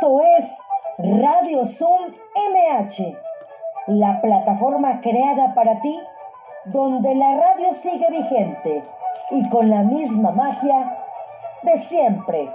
Esto es Radio Zoom MH, la plataforma creada para ti, donde la radio sigue vigente y con la misma magia de siempre.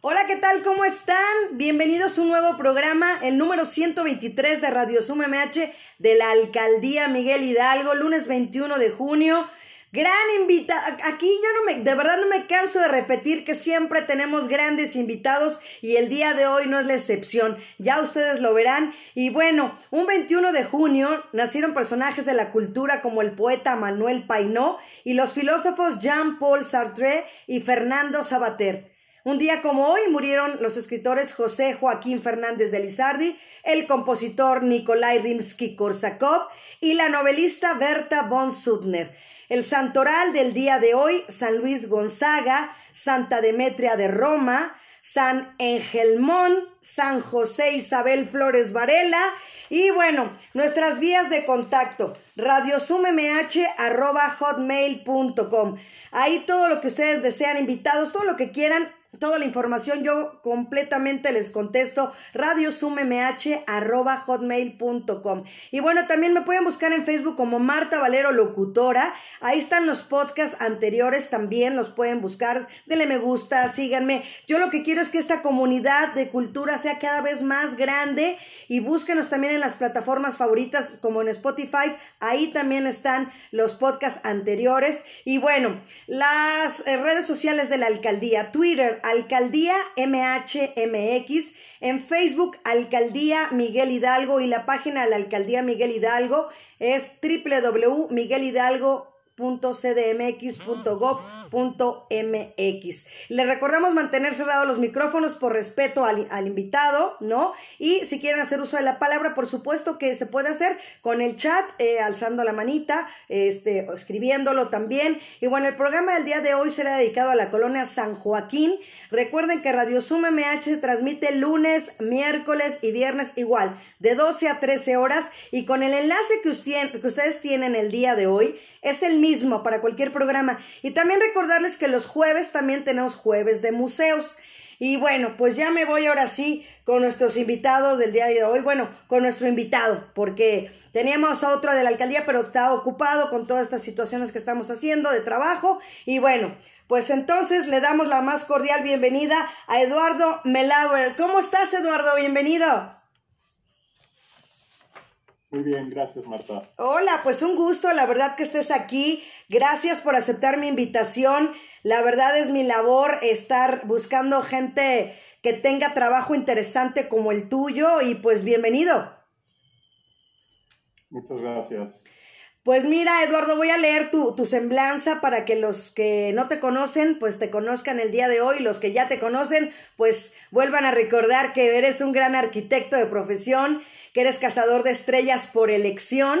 Hola, ¿qué tal? ¿Cómo están? Bienvenidos a un nuevo programa, el número 123 de Radio Zoom MH de la Alcaldía Miguel Hidalgo, lunes 21 de junio. Gran invitado. Aquí yo no me, de verdad no me canso de repetir que siempre tenemos grandes invitados y el día de hoy no es la excepción. Ya ustedes lo verán. Y bueno, un 21 de junio nacieron personajes de la cultura como el poeta Manuel Painó y los filósofos Jean-Paul Sartre y Fernando Sabater. Un día como hoy murieron los escritores José Joaquín Fernández de Lizardi, el compositor Nikolai Rimsky-Korsakov y la novelista Berta von Suttner. El santoral del día de hoy, San Luis Gonzaga, Santa Demetria de Roma, San Engelmón, San José Isabel Flores Varela y bueno, nuestras vías de contacto, radiosumemh.hotmail.com. Ahí todo lo que ustedes desean, invitados, todo lo que quieran, toda la información yo completamente les contesto. Radiosumemh@hotmail.com y bueno también me pueden buscar en Facebook como Marta Valero Locutora. Ahí están los podcasts anteriores también los pueden buscar. Denle me gusta síganme. Yo lo que quiero es que esta comunidad de cultura sea cada vez más grande y búsquenos también en las plataformas favoritas como en Spotify. Ahí también están los podcasts anteriores. Y bueno las eh, redes sociales de la alcaldía Twitter Alcaldía MHMX, en Facebook Alcaldía Miguel Hidalgo y la página de la Alcaldía Miguel Hidalgo es www.miguelhidalgo.com .cdmx.gov.mx. Le recordamos mantener cerrados los micrófonos por respeto al, invitado, ¿no? Y si quieren hacer uso de la palabra, por supuesto que se puede hacer con el chat, eh, alzando la manita, este, escribiéndolo también. Y bueno, el programa del día de hoy será dedicado a la colonia San Joaquín. Recuerden que Radio Zoom MH se transmite lunes, miércoles y viernes igual, de 12 a 13 horas. Y con el enlace que, que ustedes tienen el día de hoy, es el mismo para cualquier programa. Y también recordarles que los jueves también tenemos jueves de museos. Y bueno, pues ya me voy ahora sí con nuestros invitados del día de hoy. Bueno, con nuestro invitado, porque teníamos a otro de la alcaldía, pero está ocupado con todas estas situaciones que estamos haciendo de trabajo. Y bueno, pues entonces le damos la más cordial bienvenida a Eduardo Melauer. ¿Cómo estás, Eduardo? Bienvenido. Muy bien, gracias Marta. Hola, pues un gusto, la verdad que estés aquí. Gracias por aceptar mi invitación. La verdad es mi labor estar buscando gente que tenga trabajo interesante como el tuyo y pues bienvenido. Muchas gracias. Pues mira, Eduardo, voy a leer tu, tu, semblanza para que los que no te conocen, pues te conozcan el día de hoy. Los que ya te conocen, pues vuelvan a recordar que eres un gran arquitecto de profesión que eres cazador de estrellas por elección,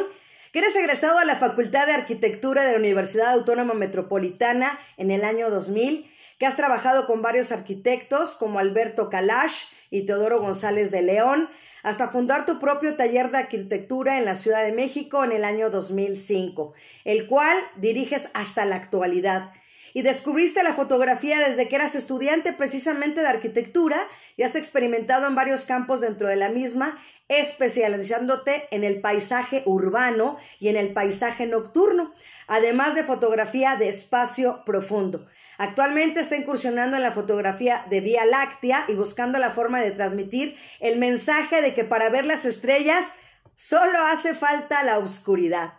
que eres egresado a la Facultad de Arquitectura de la Universidad Autónoma Metropolitana en el año 2000, que has trabajado con varios arquitectos como Alberto Kalash y Teodoro González de León, hasta fundar tu propio taller de arquitectura en la Ciudad de México en el año 2005, el cual diriges hasta la actualidad y descubriste la fotografía desde que eras estudiante precisamente de arquitectura y has experimentado en varios campos dentro de la misma, especializándote en el paisaje urbano y en el paisaje nocturno, además de fotografía de espacio profundo. Actualmente está incursionando en la fotografía de Vía Láctea y buscando la forma de transmitir el mensaje de que para ver las estrellas solo hace falta la oscuridad.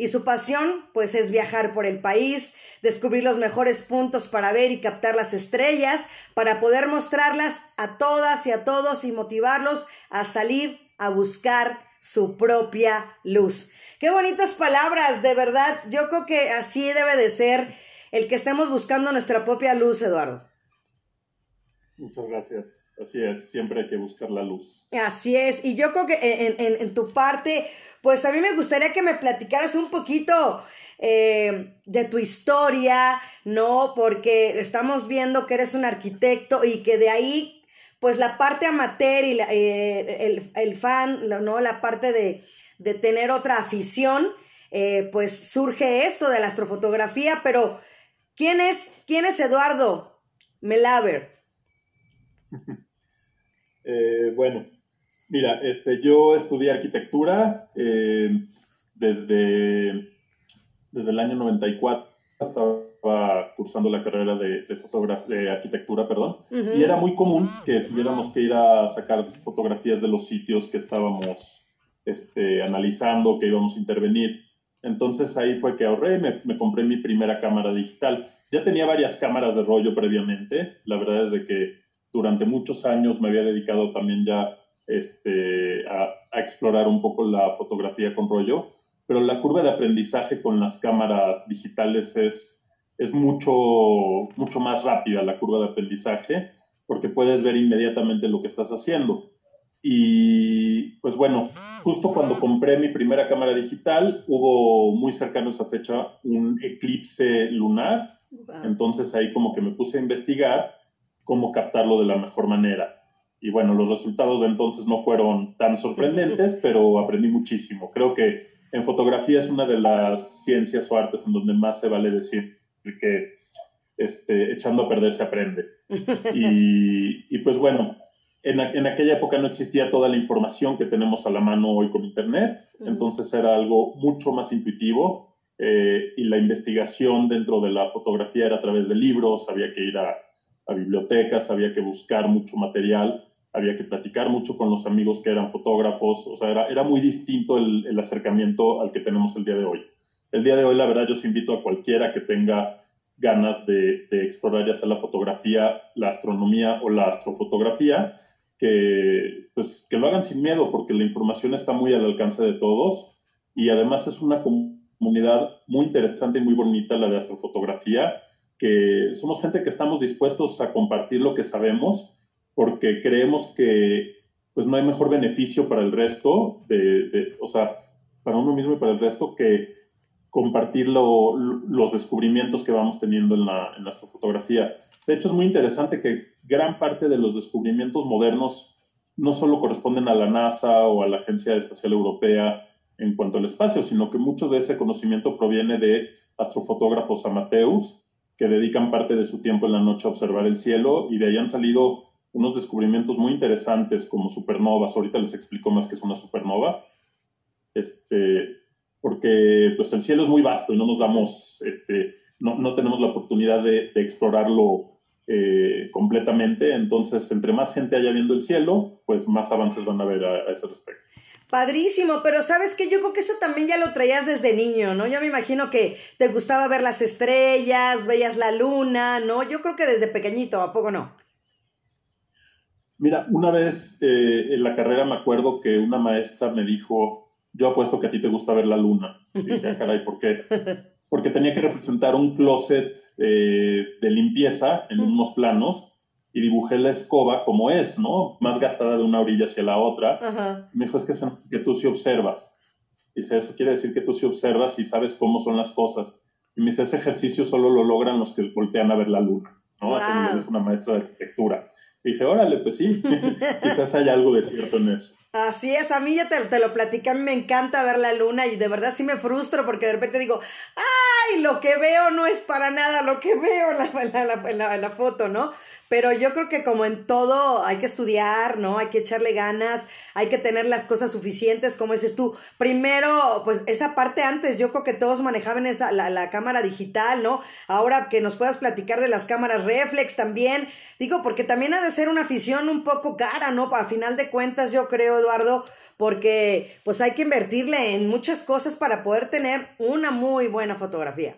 Y su pasión, pues, es viajar por el país, descubrir los mejores puntos para ver y captar las estrellas, para poder mostrarlas a todas y a todos y motivarlos a salir a buscar su propia luz. Qué bonitas palabras, de verdad. Yo creo que así debe de ser el que estemos buscando nuestra propia luz, Eduardo. Muchas gracias. Así es, siempre hay que buscar la luz. Así es. Y yo creo que en, en tu parte, pues a mí me gustaría que me platicaras un poquito eh, de tu historia, ¿no? Porque estamos viendo que eres un arquitecto y que de ahí, pues la parte amateur y eh, el, fan, ¿no? La parte de, de tener otra afición, eh, pues surge esto de la astrofotografía, pero ¿quién es, quién es Eduardo? Melaver. Eh, bueno, mira, este, yo estudié arquitectura eh, desde, desde el año 94. Estaba cursando la carrera de, de, arquitectura, perdón, y era muy común que tuviéramos que ir a sacar fotografías de los sitios que estábamos este, analizando, que íbamos a intervenir. Entonces ahí fue que ahorré, me, me, compré mi primera cámara digital. Ya tenía varias cámaras de rollo previamente, la verdad es de que durante muchos años me había dedicado también ya este, a, a, explorar un poco la fotografía con rollo, pero la curva de aprendizaje con las cámaras digitales es, es mucho, mucho más rápida, la curva de aprendizaje, porque puedes ver inmediatamente lo que estás haciendo. Y pues bueno, justo cuando compré mi primera cámara digital, hubo muy cercano a esa fecha un eclipse lunar. Entonces ahí como que me puse a investigar cómo captarlo de la mejor manera. Y bueno, los resultados de entonces no fueron tan sorprendentes, pero aprendí muchísimo. Creo que en fotografía es una de las ciencias o artes en donde más se vale decir que este, echando a perder se aprende. Y, y pues bueno, en, en, aquella época no existía toda la información que tenemos a la mano hoy con Internet, entonces era algo mucho más intuitivo eh, y la investigación dentro de la fotografía era a través de libros, había que ir a, a, bibliotecas, había que buscar mucho material, había que platicar mucho con los amigos que eran fotógrafos, o sea, era, era muy distinto el, el acercamiento al que tenemos el día de hoy. El día de hoy, la verdad, yo os invito a cualquiera que tenga ganas de, de explorar ya sea la fotografía, la astronomía o la astrofotografía, que, pues, que lo hagan sin miedo, porque la información está muy al alcance de todos y además es una comunidad muy interesante y muy bonita la de astrofotografía, que somos gente que estamos dispuestos a compartir lo que sabemos porque creemos que pues no hay mejor beneficio para el resto, de, de o sea, para uno mismo y para el resto que compartir los descubrimientos que vamos teniendo en la, en la astrofotografía. De hecho, es muy interesante que gran parte de los descubrimientos modernos no solo corresponden a la NASA o a la Agencia Espacial Europea en cuanto al espacio, sino que mucho de ese conocimiento proviene de astrofotógrafos amateurs que dedican parte de su tiempo en la noche a observar el cielo y de ahí han salido unos descubrimientos muy interesantes como supernovas. Ahorita les explico más qué es una supernova. Este, porque pues el cielo es muy vasto y no nos damos, este, no, no tenemos la oportunidad de, de explorarlo eh, completamente. Entonces, entre más gente haya viendo el cielo, pues más avances van a haber a, ese respecto. Padrísimo, pero sabes que yo creo que eso también ya lo traías desde niño, ¿no? Yo me imagino que te gustaba ver las estrellas, veías la luna, ¿no? Yo creo que desde pequeñito, ¿a poco no? Mira, una vez eh, en la carrera me acuerdo que una maestra me dijo, yo apuesto que a ti te gusta ver la luna. Y dije, ah, caray, ¿por qué? porque tenía que representar un closet eh, de limpieza en unos planos y dibujé la escoba como es, ¿no? Más gastada de una orilla hacia la otra. Me dijo, es que, que tú sí observas. Dice, eso quiere decir que tú sí observas y sabes cómo son las cosas. Y me dice, ese ejercicio solo lo logran los que voltean a ver la luna, ¿no? Así es una maestra de arquitectura. Y dije, órale, pues sí, quizás haya algo de cierto en eso. Así es, a mí ya te, te, lo mí me encanta ver la luna y de verdad sí me frustro porque de repente digo, ay, lo que veo no es para nada lo que veo en la, la, la, foto, ¿no? Pero yo creo que como en todo hay que estudiar, ¿no? Hay que echarle ganas, hay que tener las cosas suficientes, como dices tú. Primero, pues esa parte antes, yo creo que todos manejaban esa, la cámara digital, ¿no? Ahora que nos puedas platicar de las cámaras reflex también, digo, porque también ha de ser una afición un poco cara, ¿no? A final de cuentas, yo creo, Eduardo, porque pues hay que invertirle en muchas cosas para poder tener una muy buena fotografía.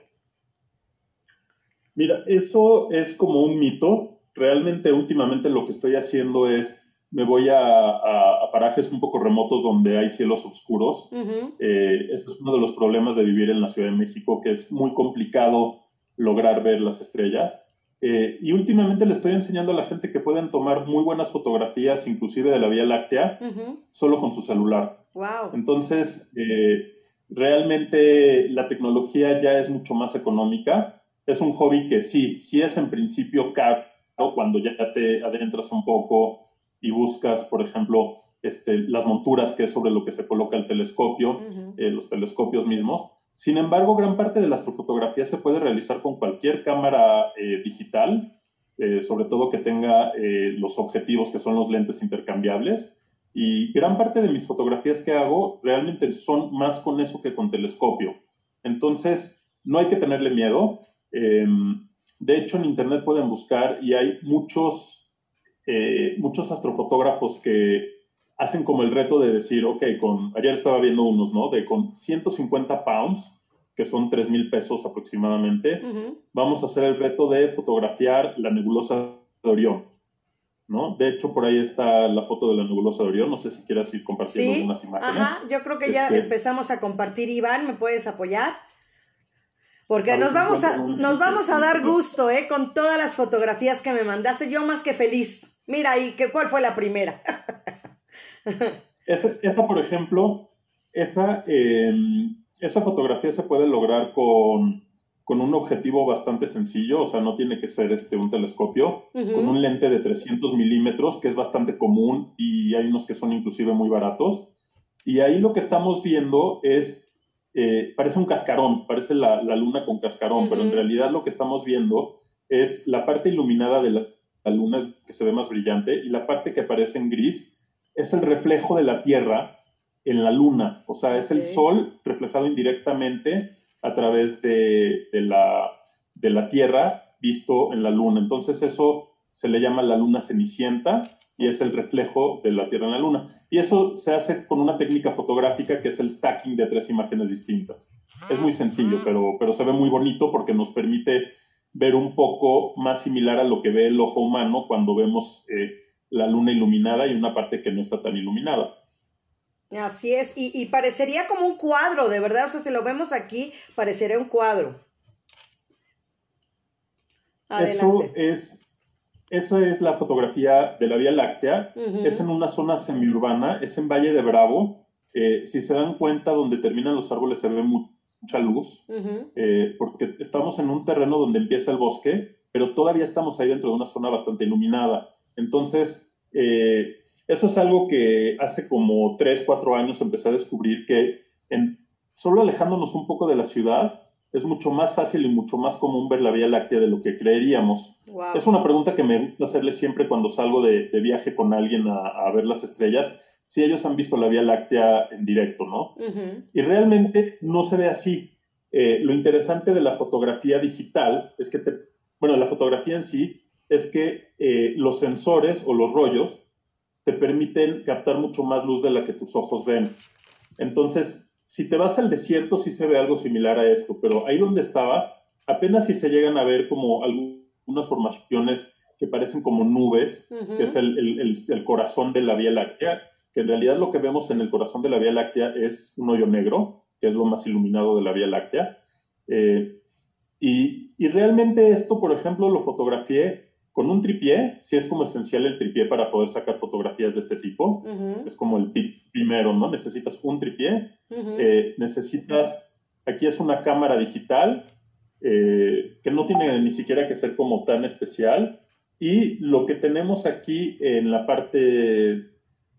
Mira, eso es como un mito realmente últimamente lo que estoy haciendo es me voy a, a, parajes un poco remotos donde hay cielos oscuros. Eh, este es uno de los problemas de vivir en la Ciudad de México, que es muy complicado lograr ver las estrellas. Eh, y últimamente le estoy enseñando a la gente que pueden tomar muy buenas fotografías, inclusive de la Vía Láctea, solo con su celular. Wow. Entonces, eh, realmente la tecnología ya es mucho más económica. Es un hobby que sí, sí es en principio caro cuando ya te adentras un poco y buscas, por ejemplo, este, las monturas, que es sobre lo que se coloca el telescopio, eh, los telescopios mismos. Sin embargo, gran parte de la astrofotografía se puede realizar con cualquier cámara eh, digital eh, sobre todo que tenga eh, los objetivos que son los lentes intercambiables. Y gran parte de mis fotografías que hago realmente son más con eso que con telescopio. Entonces, no hay que tenerle miedo. Em, de hecho, en Internet pueden buscar y hay muchos, muchos astrofotógrafos que hacen como el reto de decir, ok, con, ayer estaba viendo unos, ¿no? De con 150 pounds, que son 3 mil pesos aproximadamente, vamos a hacer el reto de fotografiar la nebulosa de Orión. ¿no? De hecho, por ahí está la foto de la nebulosa de Orión. No sé si quieras ir compartiendo ¿Sí? unas imágenes. Ajá, yo creo que ya Este- empezamos a compartir. Iván, ¿me puedes apoyar? Porque nos vamos a, nos vamos a dar gusto, ¿eh? Con todas las fotografías que me mandaste. Yo más que feliz. Mira ahí, que, ¿cuál fue la primera? Esa, esa, por ejemplo, esa, eh, esa fotografía se puede lograr con, con un objetivo bastante sencillo, o sea, no tiene que ser este, un telescopio, Ujú. con un lente de 300 milímetros, que es bastante común y hay unos que son inclusive muy baratos. Y ahí lo que estamos viendo es, eh, parece un cascarón, parece la, la luna con cascarón, pero en realidad lo que estamos viendo es la parte iluminada de la, la luna que se ve más brillante y la parte que aparece en gris es el reflejo de la Tierra en la luna, o sea, es el sol reflejado indirectamente a través de, de la, de la Tierra visto en la luna. Entonces eso se le llama la luna cenicienta y es el reflejo de la Tierra en la luna. Y eso se hace con una técnica fotográfica que es el stacking de tres imágenes distintas. Es muy sencillo, pero, pero se ve muy bonito porque nos permite ver un poco más similar a lo que ve el ojo humano cuando vemos eh, la luna iluminada y una parte que no está tan iluminada. Así es, y, y parecería como un cuadro, de verdad, o sea, si lo vemos aquí, parecería un cuadro. Eso es, esa es la fotografía de la Vía Láctea. Es en una zona semiurbana, es en Valle de Bravo. Eh, si se dan cuenta, donde terminan los árboles se ve mu- mucha luz, eh, porque estamos en un terreno donde empieza el bosque, pero todavía estamos ahí dentro de una zona bastante iluminada. Entonces, eh, eso es algo que hace como 3, 4 años empecé a descubrir que en, solo alejándonos un poco de la ciudad, es mucho más fácil y mucho más común ver la Vía Láctea de lo que creeríamos. Wow. Es una pregunta que me gusta hacerle siempre cuando salgo de, de viaje con alguien a, a ver las estrellas, si ellos han visto la Vía Láctea en directo, ¿no? Y realmente no se ve así. Eh, lo interesante de la fotografía digital es que, te, bueno, la fotografía en sí es que eh, los sensores o los rollos te permiten captar mucho más luz de la que tus ojos ven. Entonces, si te vas al desierto, sí se ve algo similar a esto, pero ahí donde estaba, apenas si se llegan a ver como algunas formaciones que parecen como nubes, que es el, el- el- el corazón de la Vía Láctea, que en realidad lo que vemos en el corazón de la Vía Láctea es un hoyo negro, que es lo más iluminado de la Vía Láctea. Eh, y, y realmente esto, por ejemplo, lo fotografié con un tripié, si es como esencial el tripié para poder sacar fotografías de este tipo. Es como el tip primero, ¿no? Necesitas un tripié, eh, necesitas, aquí es una cámara digital, eh, que no tiene ni siquiera que ser como tan especial. Y lo que tenemos aquí en la parte,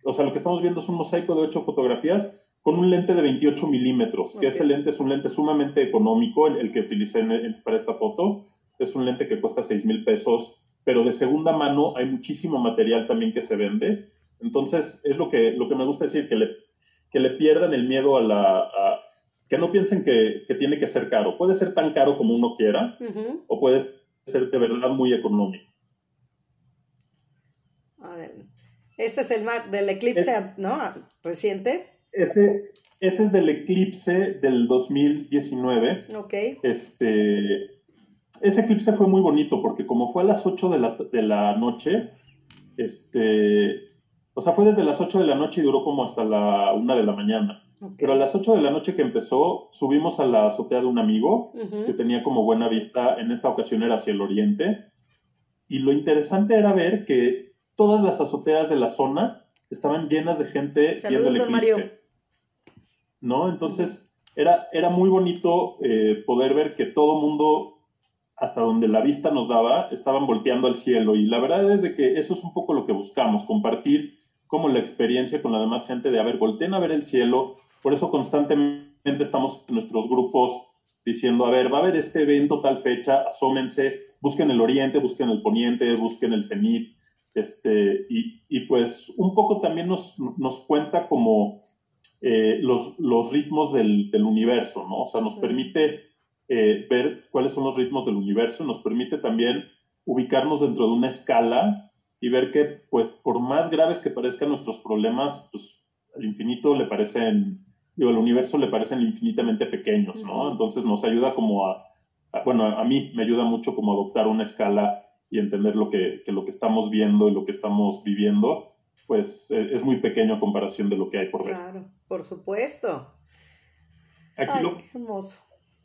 o sea, lo que estamos viendo es un mosaico de ocho fotografías con un lente de 28 milímetros, que ese lente es un lente sumamente económico, el, el que utilicé en- en- para esta foto. Es un lente que cuesta 6 mil pesos, pero de segunda mano hay muchísimo material también que se vende. Entonces, es lo que, lo que me gusta decir, que le, que le pierdan el miedo a la... a- que no piensen que, que tiene que ser caro. Puede ser tan caro como uno quiera o puede ser de verdad muy económico. A ver. Este es el mar del eclipse, Es- ¿no? Reciente. Ese, ese es del eclipse del 2019. Ok. Este, ese eclipse fue muy bonito porque como fue a las 8 de la, de la noche, este, o sea, fue desde las 8 de la noche y duró como hasta la 1 de la mañana. Pero a las 8 de la noche que empezó, subimos a la azotea de un amigo que tenía como buena vista, en esta ocasión era hacia el oriente. Y lo interesante era ver que todas las azoteas de la zona estaban llenas de gente Saludos, viendo el eclipse. Mario. ¿No? Entonces, era, era muy bonito eh, poder ver que todo mundo, hasta donde la vista nos daba, estaban volteando al cielo. Y la verdad es de que eso es un poco lo que buscamos, compartir como la experiencia con la demás gente de, a ver, volteen a ver el cielo. Por eso constantemente estamos en nuestros grupos diciendo, a ver, va a haber este evento tal fecha, asómense, busquen el oriente, busquen el poniente, busquen el cenit, este, y, pues un poco también nos, nos cuenta como eh, los, los, ritmos del, del, universo, ¿no? O sea, nos permite eh, ver cuáles son los ritmos del universo, nos permite también ubicarnos dentro de una escala y ver que, pues, por más graves que parezcan nuestros problemas, pues, al infinito le parecen, digo, al universo le parecen infinitamente pequeños, ¿no? Entonces nos ayuda como a, bueno, a mí me ayuda mucho como adoptar una escala y entender lo que, que, lo que estamos viendo y lo que estamos viviendo, pues e, es muy pequeño a comparación de lo que hay por ver. Claro, por supuesto. Aquí lo, hermoso.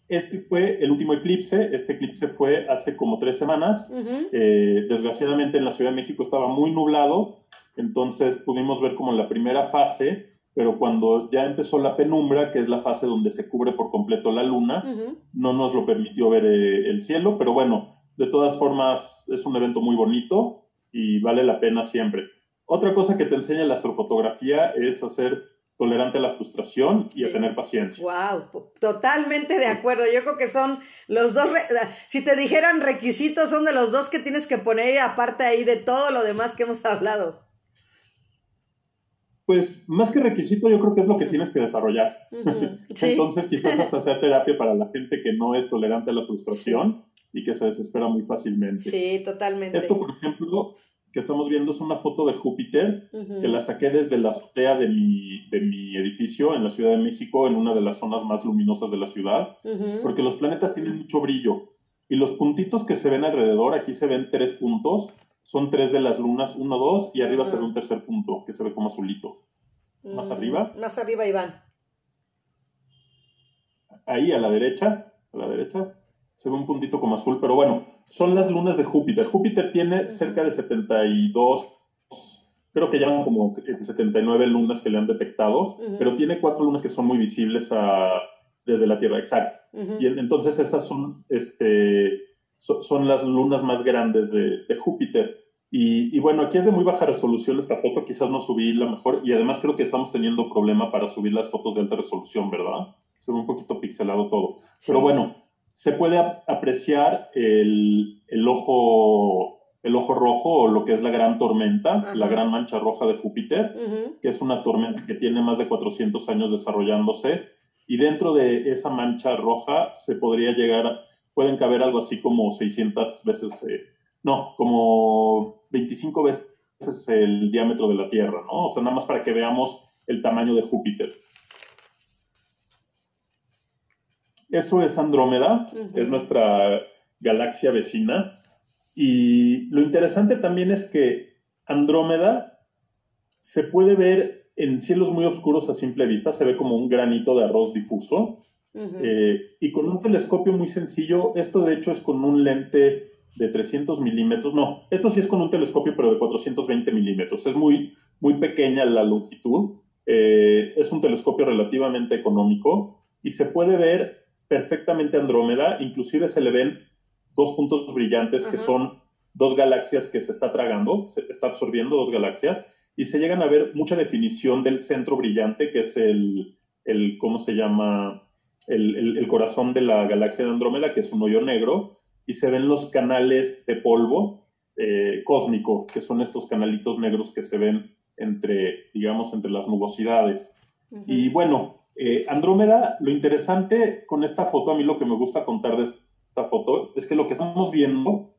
Este fue el último eclipse. Este eclipse fue hace como tres semanas. Eh, desgraciadamente en la Ciudad de México estaba muy nublado, entonces pudimos ver como la primera fase, pero cuando ya empezó la penumbra, que es la fase donde se cubre por completo la luna, no nos lo permitió ver eh, el cielo, pero bueno, de todas formas es un evento muy bonito y vale la pena siempre. Otra cosa que te enseña la astrofotografía es hacer tolerante a la frustración y a tener paciencia. Wow, totalmente de acuerdo. Yo creo que son los dos, si te dijeran requisitos, son de los dos que tienes que poner aparte ahí de todo lo demás que hemos hablado. Pues más que requisito, yo creo que es lo que tienes que desarrollar. Entonces, quizás hasta sea terapia para la gente que no es tolerante a la frustración y que se desespera muy fácilmente. Sí, totalmente. Esto, por ejemplo, que estamos viendo es una foto de Júpiter que la saqué desde la azotea de mi, de mi edificio en la Ciudad de México, en una de las zonas más luminosas de la ciudad, porque los planetas tienen mucho brillo y los puntitos que se ven alrededor, aquí se ven tres puntos, son tres de las lunas, uno, dos, y arriba se ve un tercer punto que se ve como azulito. Más arriba. Más arriba, Iván. Ahí a la derecha, a la derecha, se ve un puntito como azul, pero bueno, son las lunas de Júpiter. Júpiter tiene cerca de 72, creo que ya como 79 lunas que le han detectado, pero tiene cuatro lunas que son muy visibles desde la Tierra, exacto. Y entonces esas son, este, son las lunas más grandes de, Júpiter. Y, y, bueno, aquí es de muy baja resolución esta foto, quizás no subí la mejor, y además creo que estamos teniendo problema para subir las fotos de alta resolución, ¿verdad? Se ve un poquito pixelado todo. Pero bueno, se puede apreciar el, ojo, el ojo rojo o lo que es la gran tormenta, la gran mancha roja de Júpiter, que es una tormenta que tiene más de 400 años desarrollándose. Y dentro de esa mancha roja se podría llegar, pueden caber algo así como 600 veces, eh, no, como 25 veces el diámetro de la Tierra, ¿no? O sea, nada más para que veamos el tamaño de Júpiter. Eso es Andrómeda, es nuestra galaxia vecina. Y lo interesante también es que Andrómeda se puede ver en cielos muy oscuros a simple vista, se ve como un granito de arroz difuso. Eh, y con un telescopio muy sencillo, esto de hecho es con un lente de 300 milímetros, no, esto sí es con un telescopio pero de 420 milímetros, es muy, muy pequeña la longitud, eh, es un telescopio relativamente económico y se puede ver perfectamente Andrómeda, inclusive se le ven dos puntos brillantes que son dos galaxias que se está tragando, se está absorbiendo dos galaxias, y se llegan a ver mucha definición del centro brillante, que es el, el ¿cómo se llama? El, corazón de la galaxia de Andrómeda, que es un hoyo negro, y se ven los canales de polvo eh, cósmico, que son estos canalitos negros que se ven entre, digamos, entre las nubosidades. Y bueno, eh, Andrómeda, lo interesante con esta foto, a mí lo que me gusta contar de esta foto, es que lo que estamos viendo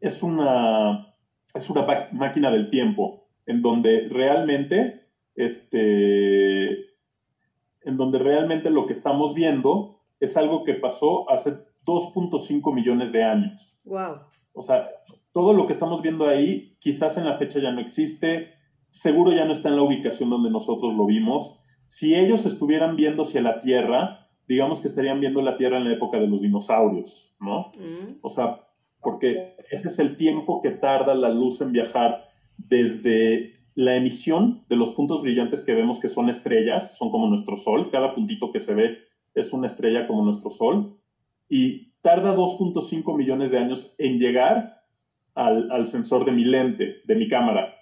es una, es una máquina del tiempo, en donde realmente, este, en donde realmente lo que estamos viendo es algo que pasó hace 2.5 millones de años. Wow. O sea, todo lo que estamos viendo ahí, quizás en la fecha ya no existe, seguro ya no está en la ubicación donde nosotros lo vimos si ellos estuvieran viendo hacia la Tierra, digamos que estarían viendo la Tierra en la época de los dinosaurios, ¿no? Mm. O sea, porque ese es el tiempo que tarda la luz en viajar desde la emisión de los puntos brillantes que vemos que son estrellas, son como nuestro Sol, cada puntito que se ve es una estrella como nuestro Sol, y tarda 2.5 millones de años en llegar al, al sensor de mi lente, de mi cámara.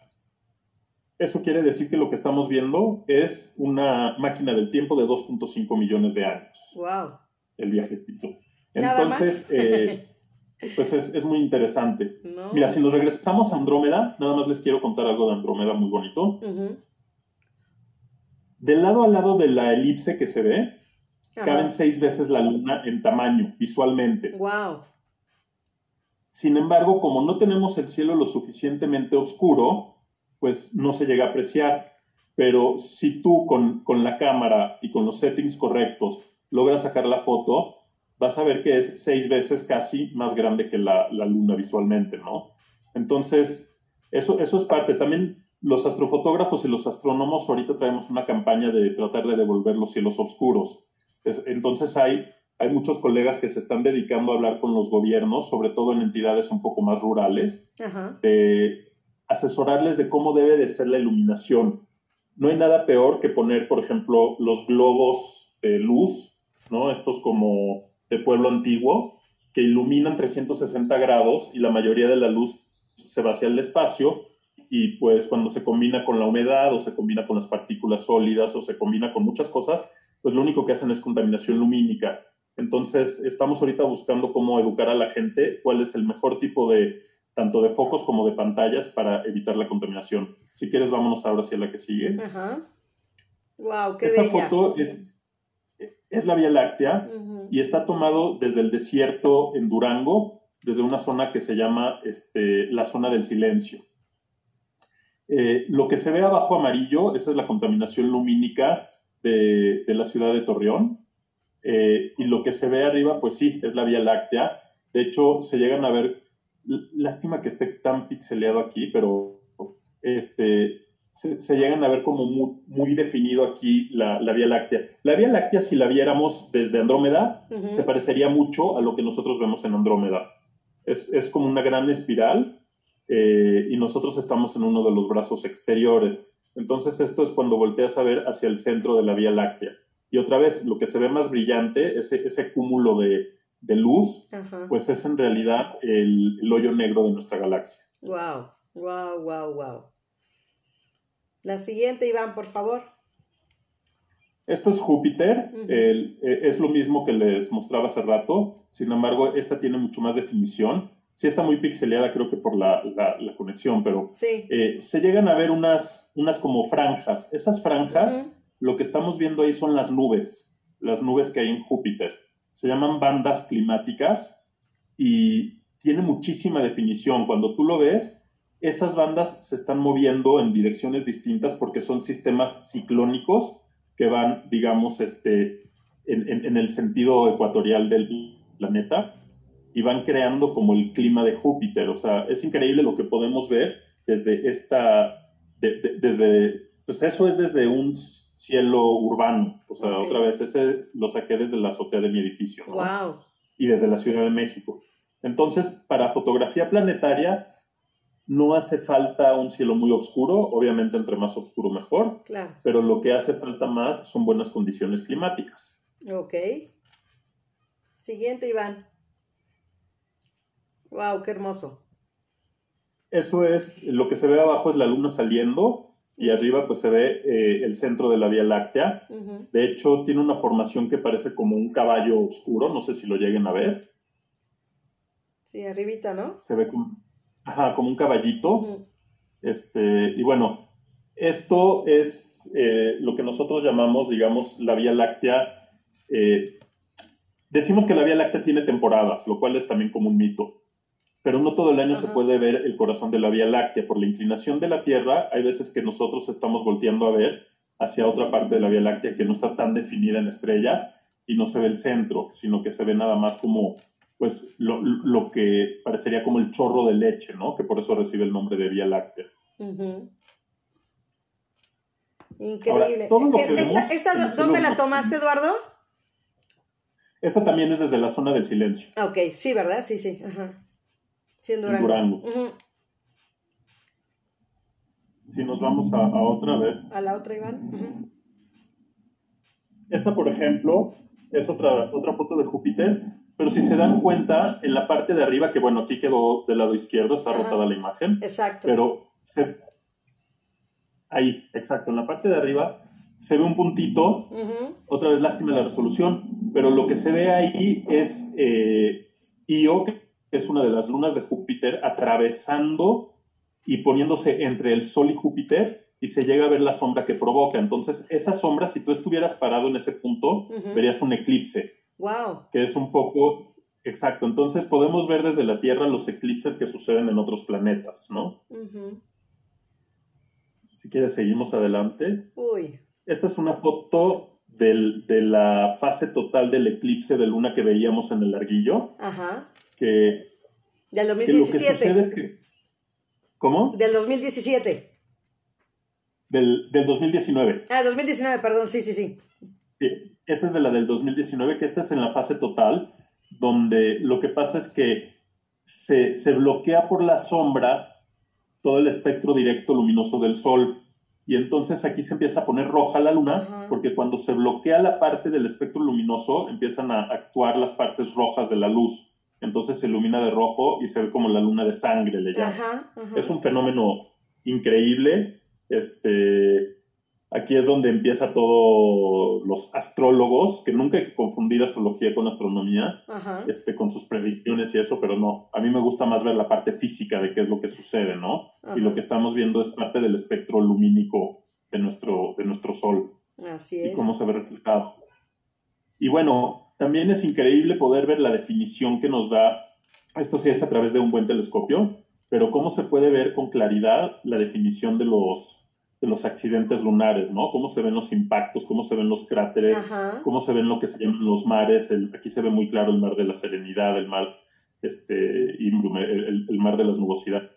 Eso quiere decir que lo que estamos viendo es una máquina del tiempo de 2.5 millones de años. ¡Wow! El viajecito. Entonces, eh, pues es, muy interesante. Mira, si nos regresamos a Andrómeda, nada más les quiero contar algo de Andrómeda muy bonito. Del lado a lado de la elipse que se ve, caben seis veces la luna en tamaño, visualmente. Wow. Sin embargo, como no tenemos el cielo lo suficientemente oscuro, pues no se llega a apreciar. Pero si tú con, la cámara y con los settings correctos logras sacar la foto, vas a ver que es seis veces casi más grande que la, luna visualmente, ¿no? Entonces, eso, eso es parte. También los astrofotógrafos y los astrónomos ahorita traemos una campaña de tratar de devolver los cielos oscuros. entonces hay hay muchos colegas que se están dedicando a hablar con los gobiernos, sobre todo en entidades un poco más rurales, de asesorarles de cómo debe de ser la iluminación. No hay nada peor que poner, por ejemplo, los globos de luz, ¿no? Estos como de pueblo antiguo, que iluminan 360 grados y la mayoría de la luz se va hacia el espacio y pues cuando se combina con la humedad o se combina con las partículas sólidas o se combina con muchas cosas, pues lo único que hacen es contaminación lumínica entonces, estamos ahorita buscando cómo educar a la gente, cuál es el mejor tipo de, tanto de focos como de pantallas para evitar la contaminación. Si quieres, vámonos ahora hacia la que sigue. Ajá. Wow, qué Esa foto es, es, la Vía Láctea y está tomado desde el desierto en Durango, desde una zona que se llama este, la zona del silencio. Eh, lo que se ve abajo amarillo, esa es la contaminación lumínica de, de la ciudad de Torreón. Eh, y lo que se ve arriba, pues sí, es la Vía Láctea. De hecho, se llegan a ver, lástima que esté tan pixeleado aquí, pero este, se, llegan a ver como muy, definido aquí la, Vía Láctea. La Vía Láctea, si la viéramos desde Andrómeda, se parecería mucho a lo que nosotros vemos en Andrómeda. Es, como una gran espiral eh, y nosotros estamos en uno de los brazos exteriores. Entonces esto es cuando volteas a ver hacia el centro de la Vía Láctea. Y otra vez, lo que se ve más brillante, ese, ese cúmulo de, luz, pues es en realidad el, hoyo negro de nuestra galaxia. Wow, wow, wow, wow. La siguiente, Iván, por favor. Esto es Júpiter, e, es lo mismo que les mostraba hace rato, sin embargo, esta tiene mucho más definición. Sí está muy pixeleada, creo que por la, conexión, pero eh, se llegan a ver unas, unas como franjas. Esas franjas lo que estamos viendo ahí son las nubes, las nubes que hay en Júpiter. Se llaman bandas climáticas y tiene muchísima definición. Cuando tú lo ves, esas bandas se están moviendo en direcciones distintas porque son sistemas ciclónicos que van, digamos, este, en, el sentido ecuatorial del planeta y van creando como el clima de Júpiter. O sea, es increíble lo que podemos ver desde esta, desde pues eso es desde un cielo urbano. O sea, otra vez, ese lo saqué desde la azotea de mi edificio. Wow. Y desde la Ciudad de México. Entonces, para fotografía planetaria, no hace falta un cielo muy oscuro. Obviamente, entre más oscuro, mejor. Claro. Pero lo que hace falta más son buenas condiciones climáticas. Ok. Siguiente, Iván. Wow, qué hermoso. Eso es, lo que se ve abajo es la luna saliendo y arriba pues se ve eh, el centro de la Vía Láctea. De hecho, tiene una formación que parece como un caballo oscuro, no sé si lo lleguen a ver. Sí, arribita, ¿no? Se ve como, ajá, como un caballito. este, y bueno, esto es eh, lo que nosotros llamamos, digamos, la Vía Láctea. Eh, decimos que la Vía Láctea tiene temporadas, lo cual es también como un mito pero no todo el año se puede ver el corazón de la Vía Láctea. Por la inclinación de la Tierra, hay veces que nosotros estamos volteando a ver hacia otra parte de la Vía Láctea que no está tan definida en estrellas y no se ve el centro, sino que se ve nada más como pues lo, que parecería como el chorro de leche, ¿no? Que por eso recibe el nombre de Vía Láctea. Increíble. ¿Esta, dónde la tomaste, Eduardo? Esta también es desde la zona del silencio. Ok, sí, ¿verdad? Sí, sí. Ajá. Durango. Si nos vamos a, otra, a ver. A la otra, Iván. Esta, por ejemplo, es otra, otra foto de Júpiter, pero si se dan cuenta, en la parte de arriba, que bueno, aquí quedó del lado izquierdo, está rotada la imagen. Exacto. Pero ahí, exacto, en la parte de arriba se ve un puntito, otra vez lástima la resolución, pero lo que se ve ahí es eh, Io, que es una de las lunas de Júpiter atravesando y poniéndose entre el Sol y Júpiter y se llega a ver la sombra que provoca. Entonces, esa sombra, si tú estuvieras parado en ese punto, verías un eclipse. Wow. Que es un poco exacto. Entonces, podemos ver desde la Tierra los eclipses que suceden en otros planetas, ¿no? Si quieres, seguimos adelante. Uy. Esta es una foto del, de la fase total del eclipse de luna que veíamos en el larguillo. Ajá. Que, Del 2017. que ¿Cómo? Del 2017. Del, del 2019. Ah, 2019, perdón, sí, sí, sí. Sí, esta es de la del 2019, que esta es en la fase total, donde lo que pasa es que se, se bloquea por la sombra todo el espectro directo luminoso del Sol. Y entonces aquí se empieza a poner roja la luna, porque cuando se bloquea la parte del espectro luminoso, empiezan a actuar las partes rojas de la luz. Entonces se ilumina de rojo y se ve como la luna de sangre, le llaman. Es un fenómeno increíble. Este, aquí es donde empieza todo los astrólogos, que nunca hay que confundir astrología con astronomía, este, con sus predicciones y eso, pero no. A mí me gusta más ver la parte física de qué es lo que sucede, ¿no? Y lo que estamos viendo es parte del espectro lumínico de nuestro, de nuestro Sol. Así es. Y cómo se ve reflejado. Y bueno, también es increíble poder ver la definición que nos da, esto sí es a través de un buen telescopio, pero cómo se puede ver con claridad la definición de los, de los accidentes lunares, ¿no? Cómo se ven los impactos, cómo se ven los cráteres, cómo se ven lo que se llaman los mares. aquí se ve muy claro el mar de la Serenidad, el mar, este, el, el mar de las nubosidades.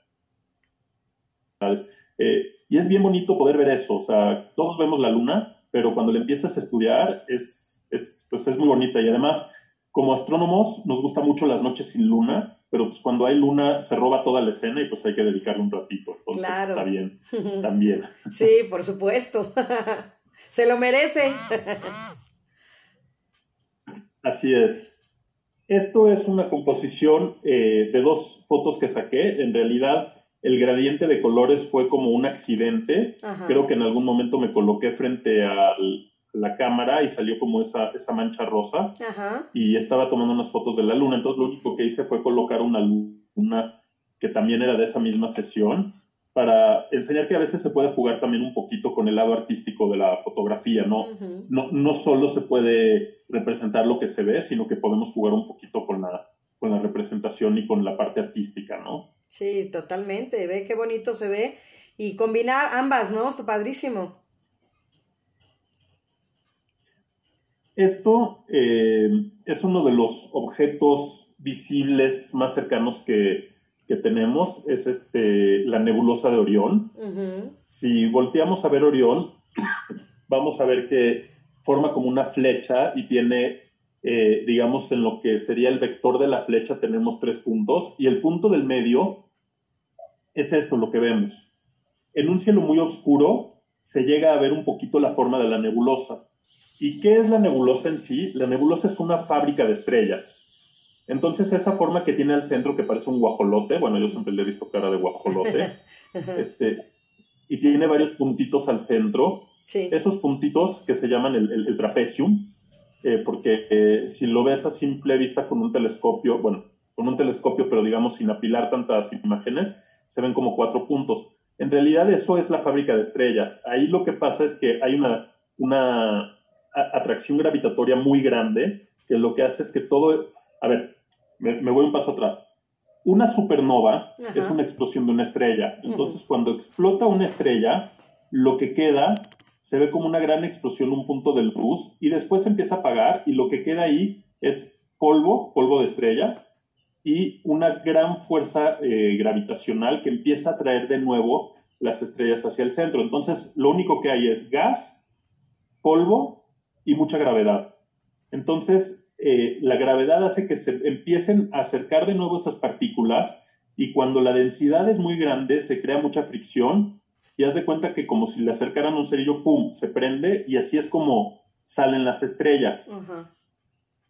Eh, y es bien bonito poder ver eso, o sea, todos vemos la luna, pero cuando le empiezas a estudiar es es, pues es muy bonita y además como astrónomos nos gusta mucho las noches sin luna, pero pues cuando hay luna se roba toda la escena y pues hay que dedicarle un ratito, entonces está bien, también. Sí, por supuesto, se lo merece. Así es. Esto es una composición eh, de dos fotos que saqué. En realidad, el gradiente de colores fue como un accidente. Creo que en algún momento me coloqué frente al, la cámara y salió como esa, esa mancha rosa y estaba tomando unas fotos de la luna. Entonces lo único que hice fue colocar una luna que también era de esa misma sesión para enseñar que a veces se puede jugar también un poquito con el lado artístico de la fotografía, ¿no? no, no solo se puede representar lo que se ve, sino que podemos jugar un poquito con la, con la representación y con la parte artística, ¿no? Sí, totalmente. Ve qué bonito se ve. Y combinar ambas, ¿no? Está padrísimo. Esto eh, es uno de los objetos visibles más cercanos que, tenemos, es este, la nebulosa de Orión. Si volteamos a ver Orión, vamos a ver que forma como una flecha y tiene, eh, digamos, en lo que sería el vector de la flecha tenemos tres puntos y el punto del medio es esto, lo que vemos. En un cielo muy oscuro se llega a ver un poquito la forma de la nebulosa. ¿Y qué es la nebulosa en sí? La nebulosa es una fábrica de estrellas. Entonces, esa forma que tiene al centro, que parece un guajolote, bueno, yo siempre le he visto cara de guajolote, este, y tiene varios puntitos al centro. Esos puntitos que se llaman el, el, trapecium, eh, porque eh, si lo ves a simple vista con un telescopio, bueno, con un telescopio, pero digamos sin apilar tantas imágenes, se ven como cuatro puntos. En realidad eso es la fábrica de estrellas. Ahí lo que pasa es que hay una, una atracción gravitatoria muy grande, que lo que hace es que todo... A ver, me, voy un paso atrás. Una supernova es una explosión de una estrella. Entonces, cuando explota una estrella, lo que queda se ve como una gran explosión, un punto de luz, y después se empieza a apagar y lo que queda ahí es polvo, polvo de estrellas, y una gran fuerza eh, gravitacional que empieza a traer de nuevo las estrellas hacia el centro. Entonces, lo único que hay es gas, polvo y mucha gravedad. Entonces, eh, la gravedad hace que se empiecen a acercar de nuevo esas partículas y cuando la densidad es muy grande se crea mucha fricción y haz de cuenta que como si le acercaran un cerillo, ¡pum!, se prende y así es como salen las estrellas.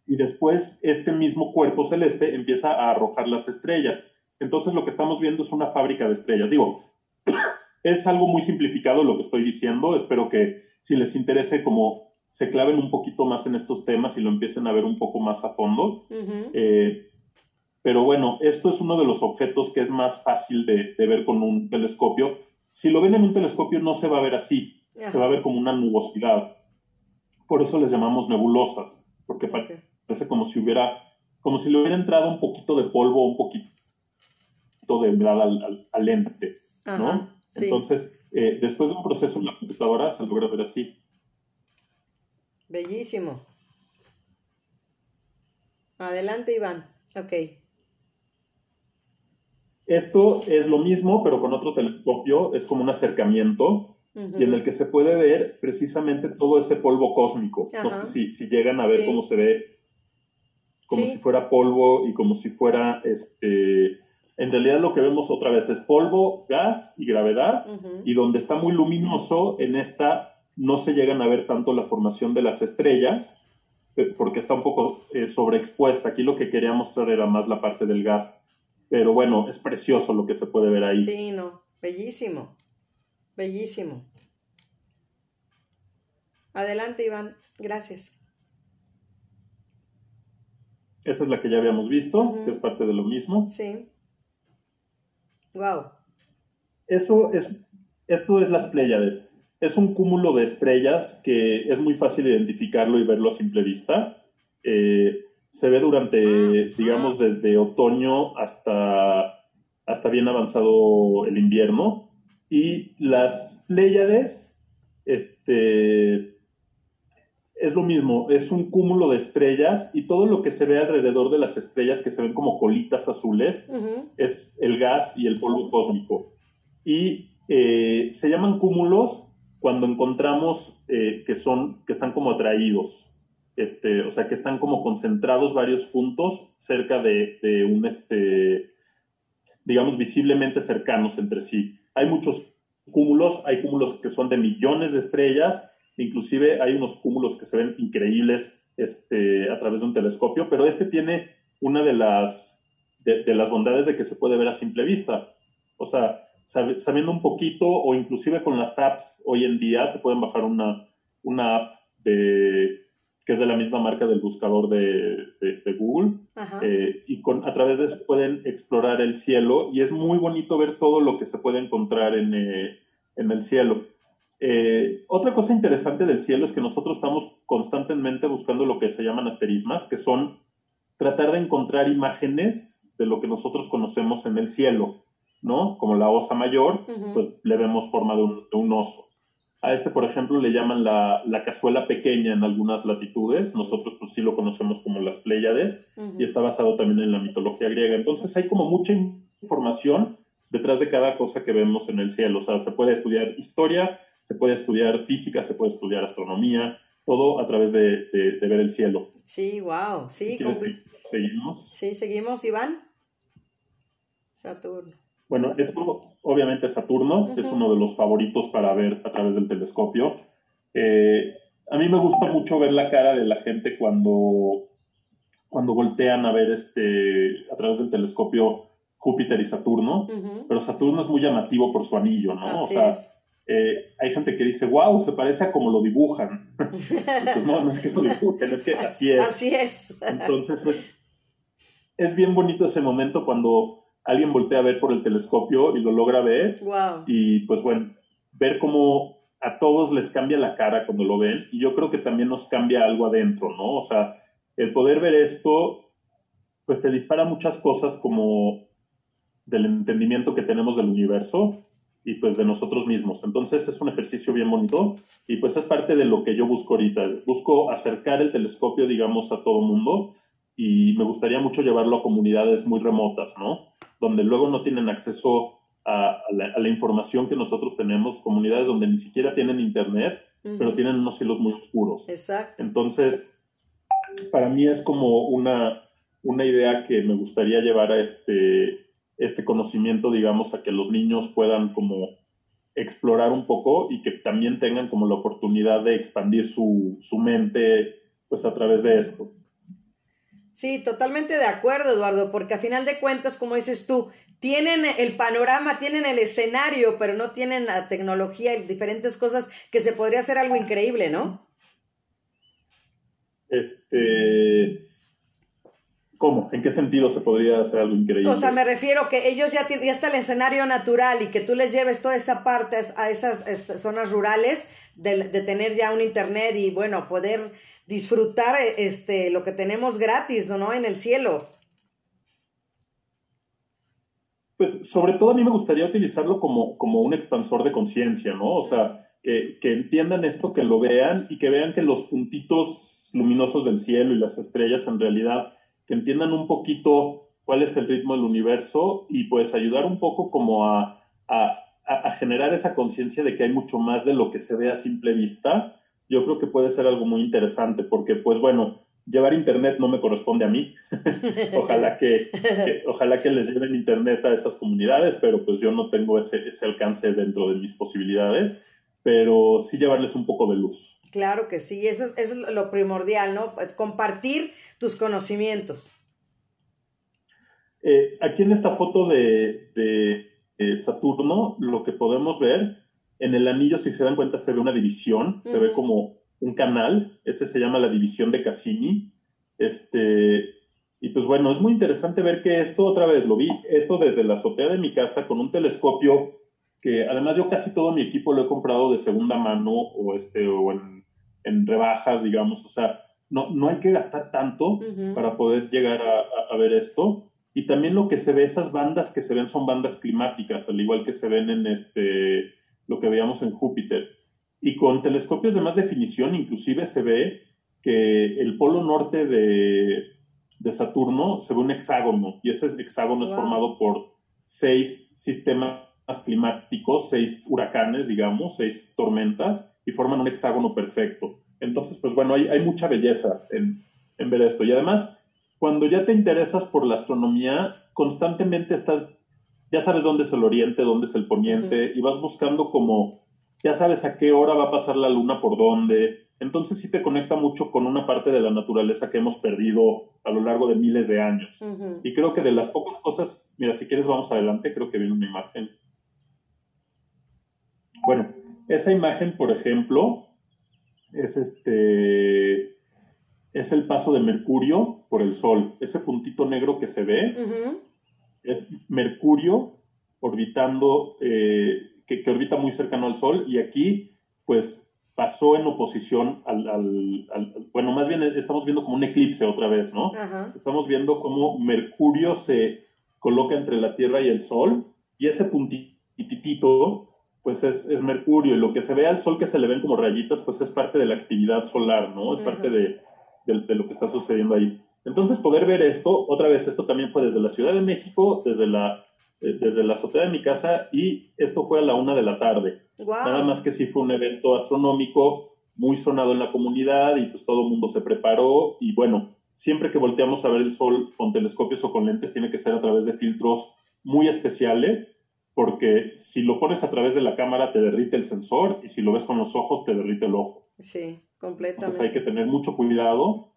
Y después este mismo cuerpo celeste empieza a arrojar las estrellas. Entonces lo que estamos viendo es una fábrica de estrellas. Digo, es algo muy simplificado lo que estoy diciendo. Espero que si les interese como se claven un poquito más en estos temas y lo empiecen a ver un poco más a fondo. Eh, Pero bueno, esto es uno de los objetos que es más fácil de, ver con un telescopio. Si lo ven en un telescopio no se va a ver así, se va a ver como una nubosidad. Por eso les llamamos nebulosas, porque parece como si hubiera, como si le hubiera entrado un poquito de polvo, un poquito de humedad al, al, lente, ¿no? Entonces, eh, después de un proceso en la computadora se logra ver así. Bellísimo. Adelante, Iván. Ok. Esto es lo mismo, pero con otro telescopio. Es como un acercamiento y en el que se puede ver precisamente todo ese polvo cósmico. No sé si, llegan a ver cómo se ve, como si fuera polvo y como si fuera, este, en realidad lo que vemos otra vez es polvo, gas y gravedad, y donde está muy luminoso, en esta no se llegan a ver tanto la formación de las estrellas, eh, porque está un poco eh, sobreexpuesta. Aquí lo que quería mostrar era más la parte del gas. Pero bueno, es precioso lo que se puede ver ahí. Sí, no, bellísimo. Bellísimo. Adelante, Iván. Gracias. Esa es la que ya habíamos visto, que es parte de lo mismo. Sí. Wow. Eso es, esto es las Pléyades. Es un cúmulo de estrellas que es muy fácil identificarlo y verlo a simple vista. Eh, se ve durante, digamos, desde otoño hasta, hasta bien avanzado el invierno. Y las Pléyades, este, es lo mismo, es un cúmulo de estrellas y todo lo que se ve alrededor de las estrellas, que se ven como colitas azules, es el gas y el polvo cósmico. Y eh, se llaman cúmulos cuando encontramos eh, que, son, que están como atraídos. Este, o sea, que están como concentrados varios puntos cerca de, un, este, digamos, visiblemente cercanos entre sí. Hay muchos cúmulos, hay cúmulos que son de millones de estrellas, inclusive hay unos cúmulos que se ven increíbles este, a través de un telescopio, pero este tiene una de las, de, las bondades de que se puede ver a simple vista. O sea, sabiendo un poquito o inclusive con las apps hoy en día se pueden bajar una, una app de que es de la misma marca del buscador de, Google, eh, y con, a través de eso pueden explorar el cielo y es muy bonito ver todo lo que se puede encontrar en, eh, el cielo. Eh, otra cosa interesante del cielo es que nosotros estamos constantemente buscando lo que se llaman asterismas, que son tratar de encontrar imágenes de lo que nosotros conocemos en el cielo, ¿no? Como la osa mayor, pues le vemos forma de un oso. A este, por ejemplo, le llaman la, cazuela pequeña en algunas latitudes. Nosotros, pues sí lo conocemos como las Pléyades y está basado también en la mitología griega. Entonces, hay como mucha información detrás de cada cosa que vemos en el cielo. O sea, se puede estudiar historia, se puede estudiar física, se puede estudiar astronomía, todo a través de, ver el cielo. Sí, wow. Sí, seguimos. Sí, seguimos, Iván. Saturno. Bueno, esto obviamente Saturno es uno de los favoritos para ver a través del telescopio. Eh, a mí me gusta mucho ver la cara de la gente cuando, cuando voltean a ver este, a través del telescopio Júpiter y Saturno, pero Saturno es muy llamativo por su anillo, ¿no? o sea, eh, hay gente que dice, wow, se parece a como lo dibujan. pues no, no es que lo dibujen, es que así es. Así es. Entonces es, es bien bonito ese momento cuando alguien voltea a ver por el telescopio y lo logra ver. Y pues bueno, ver cómo a todos les cambia la cara cuando lo ven y yo creo que también nos cambia algo adentro, ¿no? O sea, el poder ver esto, pues te dispara muchas cosas como del entendimiento que tenemos del universo y pues de nosotros mismos. Entonces es un ejercicio bien bonito y pues es parte de lo que yo busco ahorita. Busco acercar el telescopio, digamos, a todo mundo y me gustaría mucho llevarlo a comunidades muy remotas, ¿no? donde luego no tienen acceso a, la, información que nosotros tenemos, comunidades donde ni siquiera tienen internet, pero tienen unos cielos muy oscuros. Exacto. Entonces, para mí es como una, una idea que me gustaría llevar a este, este conocimiento, digamos, a que los niños puedan como explorar un poco y que también tengan como la oportunidad de expandir su, su mente pues a través de esto. Sí, totalmente de acuerdo, Eduardo, porque a final de cuentas, como dices tú, tienen el panorama, tienen el escenario, pero no tienen la tecnología y diferentes cosas que se podría hacer algo increíble, ¿no? Este, ¿Cómo? ¿En qué sentido se podría hacer algo increíble? O sea, me refiero que ellos ya, ya está el escenario natural y que tú les lleves toda esa parte a esas zonas rurales de, de, tener ya un internet y bueno, poder disfrutar este, lo que tenemos gratis, ¿no? En el cielo. Pues sobre todo a mí me gustaría utilizarlo como, como un expansor de conciencia, ¿no? O sea, que, que entiendan esto, que lo vean y que vean que los puntitos luminosos del cielo y las estrellas en realidad que entiendan un poquito cuál es el ritmo del universo y pues ayudar un poco como a, a generar esa conciencia de que hay mucho más de lo que se ve a simple vista, yo creo que puede ser algo muy interesante porque pues bueno, llevar internet no me corresponde a mí. ojalá que, ojalá que les lleven internet a esas comunidades, pero pues yo no tengo ese, ese alcance dentro de mis posibilidades, pero sí llevarles un poco de luz. Claro que sí, eso es, eso es lo primordial, ¿no? Compartir tus conocimientos. Eh, aquí en esta foto de, de, Saturno, lo que podemos ver, en el anillo, si se dan cuenta, se ve una división, se ve como un canal, ese se llama la división de Cassini. Este, y pues bueno, es muy interesante ver que esto otra vez lo vi, esto desde la azotea de mi casa con un telescopio que además yo casi todo mi equipo lo he comprado de segunda mano o, este, o en, en rebajas, digamos, o sea, no, no hay que gastar tanto para poder llegar a, ver esto. Y también lo que se ve, esas bandas que se ven son bandas climáticas, al igual que se ven en este, lo que veíamos en Júpiter. Y con telescopios de más definición, inclusive se ve que el polo norte de, de Saturno se ve un hexágono, y ese hexágono es formado por seis sistemas climáticos, seis huracanes, digamos, seis tormentas, y forman un hexágono perfecto. Entonces, pues bueno, hay, hay mucha belleza en, en, ver esto. Y además, cuando ya te interesas por la astronomía, constantemente estás, ya sabes dónde es el oriente, dónde es el poniente, y vas buscando como, ya sabes a qué hora va a pasar la luna por dónde. Entonces sí te conecta mucho con una parte de la naturaleza que hemos perdido a lo largo de miles de años. Y creo que de las pocas cosas, mira, si quieres vamos adelante, creo que viene una imagen. Bueno, esa imagen, por ejemplo, es este es el paso de Mercurio por el Sol. Ese puntito negro que se ve es Mercurio orbitando, eh, que, orbita muy cercano al Sol, y aquí, pues, pasó en oposición al, bueno, más bien estamos viendo como un eclipse otra vez, ¿no? Estamos viendo cómo Mercurio se coloca entre la Tierra y el Sol, y ese puntitito pues es, Mercurio y lo que se ve al Sol que se le ven como rayitas, pues es parte de la actividad solar, ¿no? Es parte de, lo que está sucediendo ahí. Entonces, poder ver esto, otra vez, esto también fue desde la Ciudad de México, desde la, eh, desde la azotea de mi casa, y esto fue a la una de la tarde. Nada más que sí fue un evento astronómico muy sonado en la comunidad y pues todo el mundo se preparó y bueno, siempre que volteamos a ver el sol con telescopios o con lentes tiene que ser a través de filtros muy especiales porque si lo pones a través de la cámara te derrite el sensor y si lo ves con los ojos te derrite el ojo. Sí, completamente. Entonces hay que tener mucho cuidado.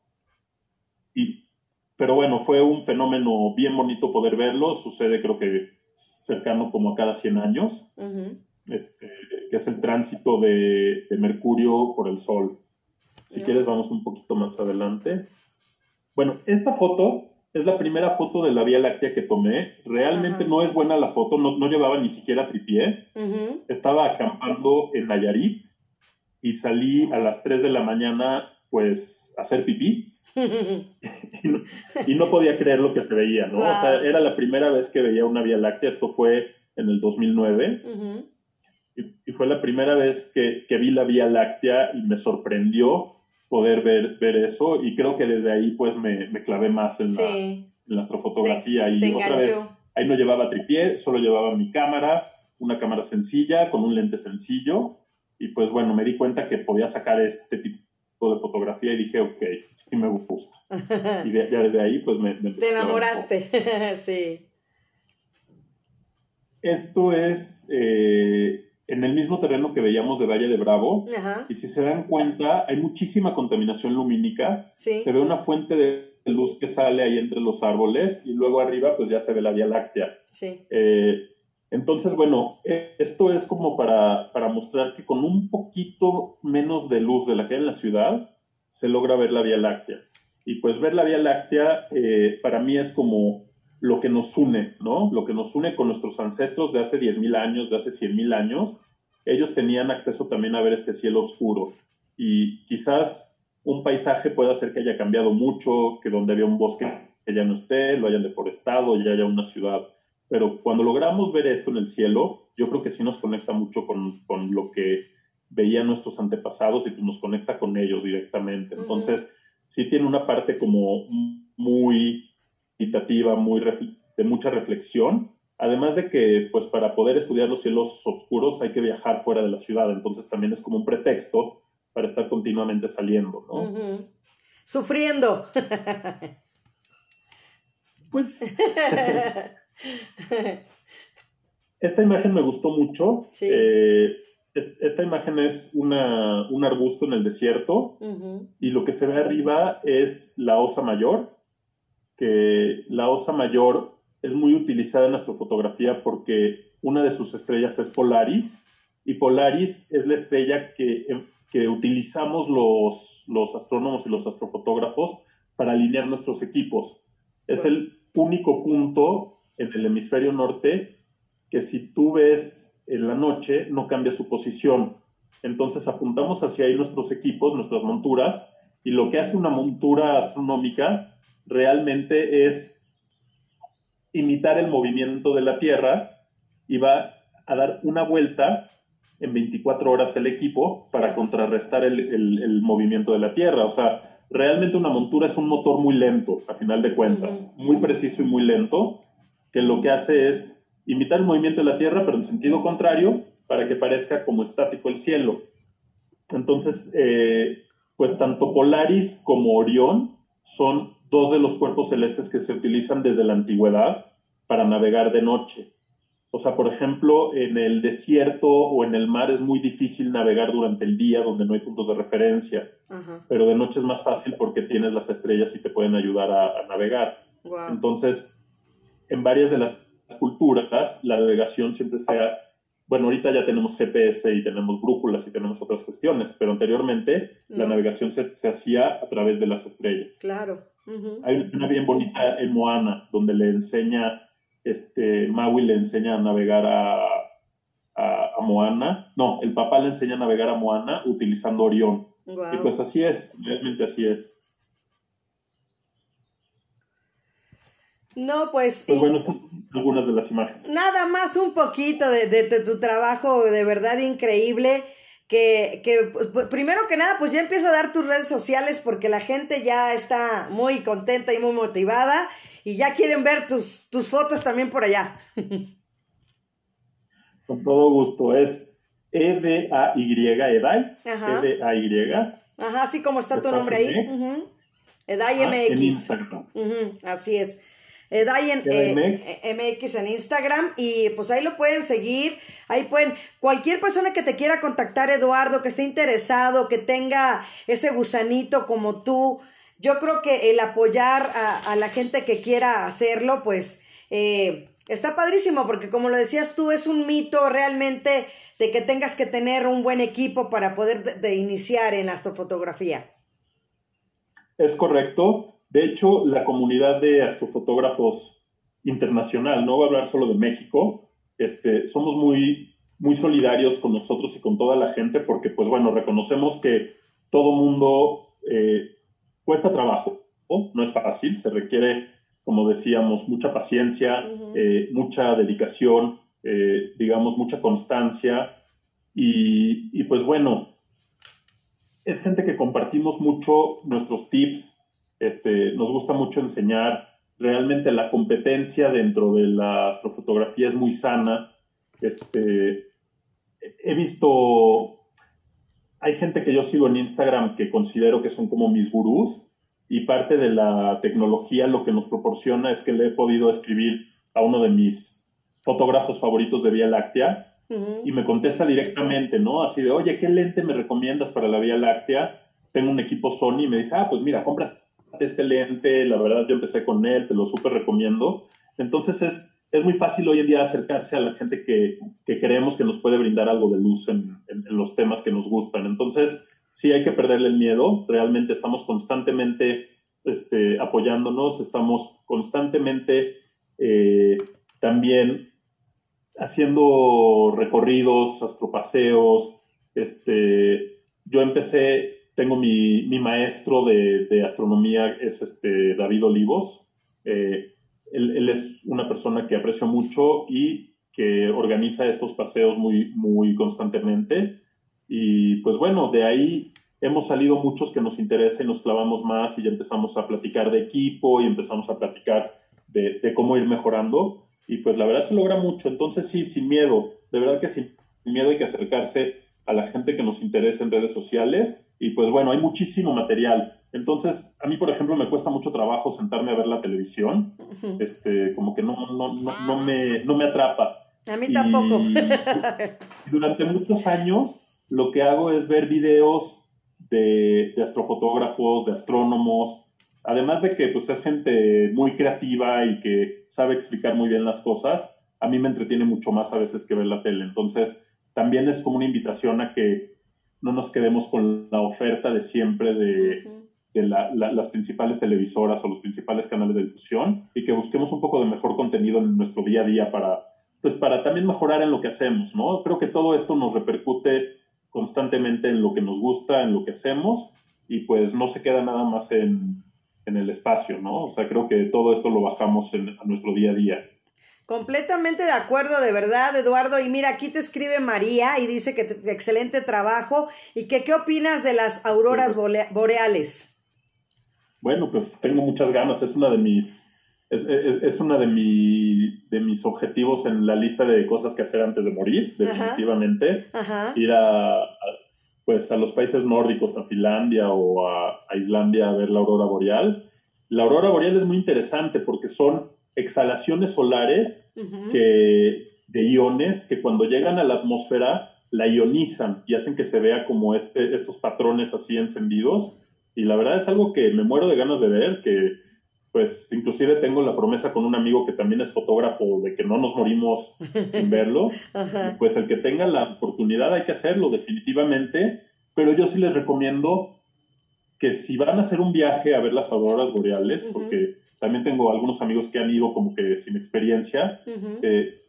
Y, pero bueno, fue un fenómeno bien bonito poder verlo. Sucede creo que cercano como a cada 100 años, este, que es el tránsito de, de Mercurio por el Sol. Si quieres vamos un poquito más adelante. Bueno, esta foto es la primera foto de la Vía Láctea que tomé. Realmente no es buena la foto, no, llevaba ni siquiera tripié. Estaba acampando en Nayarit y salí a las 3 de la mañana, pues, hacer pipí. y, no, podía creer lo que se veía, ¿no? O sea, era la primera vez que veía una Vía Láctea. Esto fue en el 2009. y, fue la primera vez que, que vi la Vía Láctea y me sorprendió poder ver, ver eso y creo que desde ahí pues me, me clavé más en, la, en la, astrofotografía y otra vez ahí no llevaba tripié, solo llevaba mi cámara, una cámara sencilla con un lente sencillo y pues bueno, me di cuenta que podía sacar este tipo de fotografía y dije, ok, sí me gusta. y ya desde ahí pues me... Te enamoraste, sí. Esto es eh, en el mismo terreno que veíamos de Valle de Bravo. Y si se dan cuenta, hay muchísima contaminación lumínica. Se ve una fuente de luz que sale ahí entre los árboles y luego arriba pues ya se ve la Vía Láctea. Eh, entonces, bueno, esto es como para, para, mostrar que con un poquito menos de luz de la que hay en la ciudad, se logra ver la Vía Láctea. Y pues ver la Vía Láctea eh, para mí es como lo que nos une, ¿no? Lo que nos une con nuestros ancestros de hace 10.000 años, de hace 100.000 años. Ellos tenían acceso también a ver este cielo oscuro. Y quizás un paisaje pueda hacer que haya cambiado mucho, que donde había un bosque que ya no esté, lo hayan deforestado, ya haya una ciudad. Pero cuando logramos ver esto en el cielo, yo creo que sí nos conecta mucho con, con lo que veían nuestros antepasados y pues nos conecta con ellos directamente. Entonces, sí tiene una parte como muy meditativa, muy de mucha reflexión, además de que pues para poder estudiar los cielos oscuros hay que viajar fuera de la ciudad, entonces también es como un pretexto para estar continuamente saliendo, ¿no? Sufriendo. pues esta imagen me gustó mucho. Sí. Eh, esta imagen es una, un arbusto en el desierto y lo que se ve arriba es la osa mayor, que la osa mayor es muy utilizada en astrofotografía porque una de sus estrellas es Polaris y Polaris es la estrella que, que utilizamos los, los astrónomos y los astrofotógrafos para alinear nuestros equipos. Es el único punto en el hemisferio norte que si tú ves en la noche no cambia su posición. Entonces apuntamos hacia ahí nuestros equipos, nuestras monturas, y lo que hace una montura astronómica realmente es imitar el movimiento de la Tierra y va a dar una vuelta en 24 horas el equipo para contrarrestar el, movimiento de la Tierra. O sea, realmente una montura es un motor muy lento, a final de cuentas, muy preciso y muy lento, que lo que hace es imitar el movimiento de la Tierra, pero en sentido contrario, para que parezca como estático el cielo. Entonces, eh, pues tanto Polaris como Orión son dos de los cuerpos celestes que se utilizan desde la antigüedad para navegar de noche. O sea, por ejemplo, en el desierto o en el mar es muy difícil navegar durante el día donde no hay puntos de referencia, pero de noche es más fácil porque tienes las estrellas y te pueden ayudar a, navegar. Entonces, en varias de las culturas, la navegación siempre sea, bueno, ahorita ya tenemos GPS y tenemos brújulas y tenemos otras cuestiones, pero anteriormente la navegación se, hacía a través de las estrellas. Claro. Hay una escena bien bonita en Moana, donde le enseña, este, Maui le enseña a navegar a, a, Moana. No, el papá le enseña a navegar a Moana utilizando Orión. Y pues así es, realmente así es. No, pues... Pues bueno, estas son algunas de las imágenes. Nada más un poquito de, tu trabajo de verdad increíble. Que, que pues, pues, primero que nada, pues ya empieza a dar tus redes sociales porque la gente ya está muy contenta y muy motivada y ya quieren ver tus, tus fotos también por allá. Con todo gusto, es E-D-A-Y, Edai. E-D-A-Y. Ajá, así como está tu nombre ahí. Edai MX. En Instagram. así es. Edai en, MX en Instagram y pues ahí lo pueden seguir, ahí pueden, cualquier persona que te quiera contactar, Eduardo, que esté interesado, que tenga ese gusanito como tú, yo creo que el apoyar a, la gente que quiera hacerlo, pues eh, está padrísimo, porque como lo decías tú, es un mito realmente de que tengas que tener un buen equipo para poder de iniciar en astrofotografía. Es correcto. De hecho, la comunidad de astrofotógrafos internacional, no voy a hablar solo de México, este, somos muy, muy solidarios con nosotros y con toda la gente porque, pues bueno, reconocemos que todo mundo eh, cuesta trabajo, no es fácil, se requiere, como decíamos, mucha paciencia, eh, mucha dedicación, eh, digamos, mucha constancia y, y pues bueno, es gente que compartimos mucho nuestros tips, este, nos gusta mucho enseñar. Realmente la competencia dentro de la astrofotografía es muy sana. Este, he visto, hay gente que yo sigo en Instagram que considero que son como mis gurús y parte de la tecnología lo que nos proporciona es que le he podido escribir a uno de mis fotógrafos favoritos de Vía Láctea y me contesta directamente, ¿no? Así de, oye, ¿qué lente me recomiendas para la Vía Láctea? Tengo un equipo Sony y me dice, ah, pues mira, compra este lente, la verdad yo empecé con él, te lo súper recomiendo. Entonces es, es muy fácil hoy en día acercarse a la gente que, que creemos que nos puede brindar algo de luz en, en, los temas que nos gustan. Entonces sí hay que perderle el miedo, realmente estamos constantemente este, apoyándonos, estamos constantemente eh, también haciendo recorridos, astropaseos. Este, yo empecé, tengo mi, maestro de, astronomía, es este David Olivos. Eh, él, es una persona que aprecio mucho y que organiza estos paseos muy, muy constantemente. Y pues bueno, de ahí hemos salido muchos que nos interesa y nos clavamos más y ya empezamos a platicar de equipo y empezamos a platicar de, de cómo ir mejorando y pues la verdad se logra mucho. Entonces sí, sin miedo, de verdad que sin miedo hay que acercarse a la gente que nos interesa en redes sociales y pues bueno, hay muchísimo material. Entonces, a mí, por ejemplo, me cuesta mucho trabajo sentarme a ver la televisión, este, como que no, no, no, me, no me atrapa. A mí tampoco. durante muchos años lo que hago es ver videos de, de astrofotógrafos, de astrónomos, además de que pues es gente muy creativa y que sabe explicar muy bien las cosas, a mí me entretiene mucho más a veces que ver la tele. Entonces, también es como una invitación a que no nos quedemos con la oferta de siempre de, las principales televisoras o los principales canales de difusión y que busquemos un poco de mejor contenido en nuestro día a día para, pues para también mejorar en lo que hacemos, ¿no? Creo que todo esto nos repercute constantemente en lo que nos gusta, en lo que hacemos y pues no se queda nada más en, en el espacio, ¿no? O sea, creo que todo esto lo bajamos en, a nuestro día a día. Completamente de acuerdo, de verdad, Eduardo. Y mira, aquí te escribe María y dice que excelente trabajo y que qué opinas de las auroras boreales. Bueno, pues tengo muchas ganas. Es una de mis es, es, es una de, mi, de mis objetivos en la lista de cosas que hacer antes de morir, definitivamente. Ir a, pues a los países nórdicos, a Finlandia o a, Islandia a ver la aurora boreal. La aurora boreal es muy interesante porque son exhalaciones solares que, de iones que cuando llegan a la atmósfera la ionizan y hacen que se vea como este, estos patrones así encendidos. Y la verdad es algo que me muero de ganas de ver, que pues inclusive tengo la promesa con un amigo que también es fotógrafo de que no nos morimos sin verlo. Pues el que tenga la oportunidad hay que hacerlo definitivamente, pero yo sí les recomiendo que si van a hacer un viaje a ver las auroras boreales, porque también tengo algunos amigos que han ido como que sin experiencia, eh,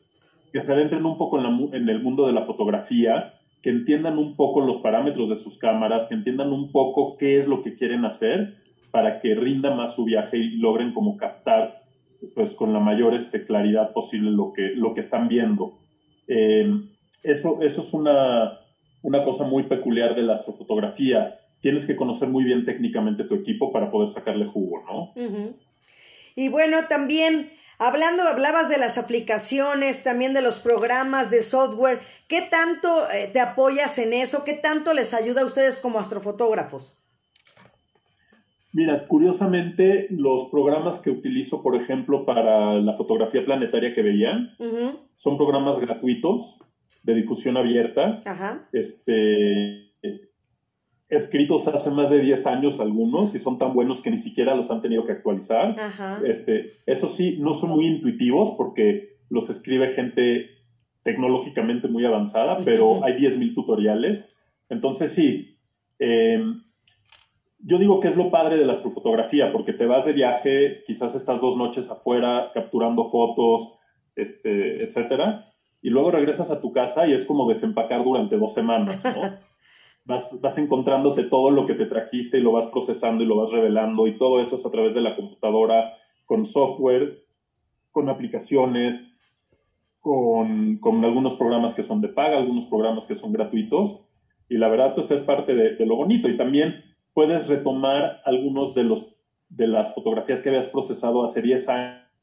que se adentren un poco en, en el mundo de la fotografía, que entiendan un poco los parámetros de sus cámaras, que entiendan un poco qué es lo que quieren hacer para que rinda más su viaje y logren como captar pues con la mayor este, claridad posible lo que, lo que están viendo. Em, eso, eso es una, una cosa muy peculiar de la astrofotografía. Tienes que conocer muy bien técnicamente tu equipo para poder sacarle jugo, ¿no? Y bueno, también hablando, hablabas de las aplicaciones, también de los programas de software. ¿Qué tanto eh, te apoyas en eso? ¿Qué tanto les ayuda a ustedes como astrofotógrafos? Mira, curiosamente, los programas que utilizo, por ejemplo, para la fotografía planetaria que veían, son programas gratuitos de difusión abierta. Este, escritos hace más de 10 años algunos y son tan buenos que ni siquiera los han tenido que actualizar. Este, eso sí, no son muy intuitivos porque los escribe gente tecnológicamente muy avanzada, pero hay 10.000 tutoriales. Entonces sí, eh, yo digo que es lo padre de la astrofotografía, porque te vas de viaje, quizás estás dos noches afuera capturando fotos, este, etcétera, y luego regresas a tu casa y es como desempacar durante dos semanas, ¿no? vas, vas encontrándote todo lo que te trajiste y lo vas procesando y lo vas revelando, y todo eso es a través de la computadora, con software, con aplicaciones, con, con algunos programas que son de paga, algunos programas que son gratuitos, y la verdad, pues es parte de, de lo bonito. Y también puedes retomar algunos de, los, de las fotografías que habías procesado hace 10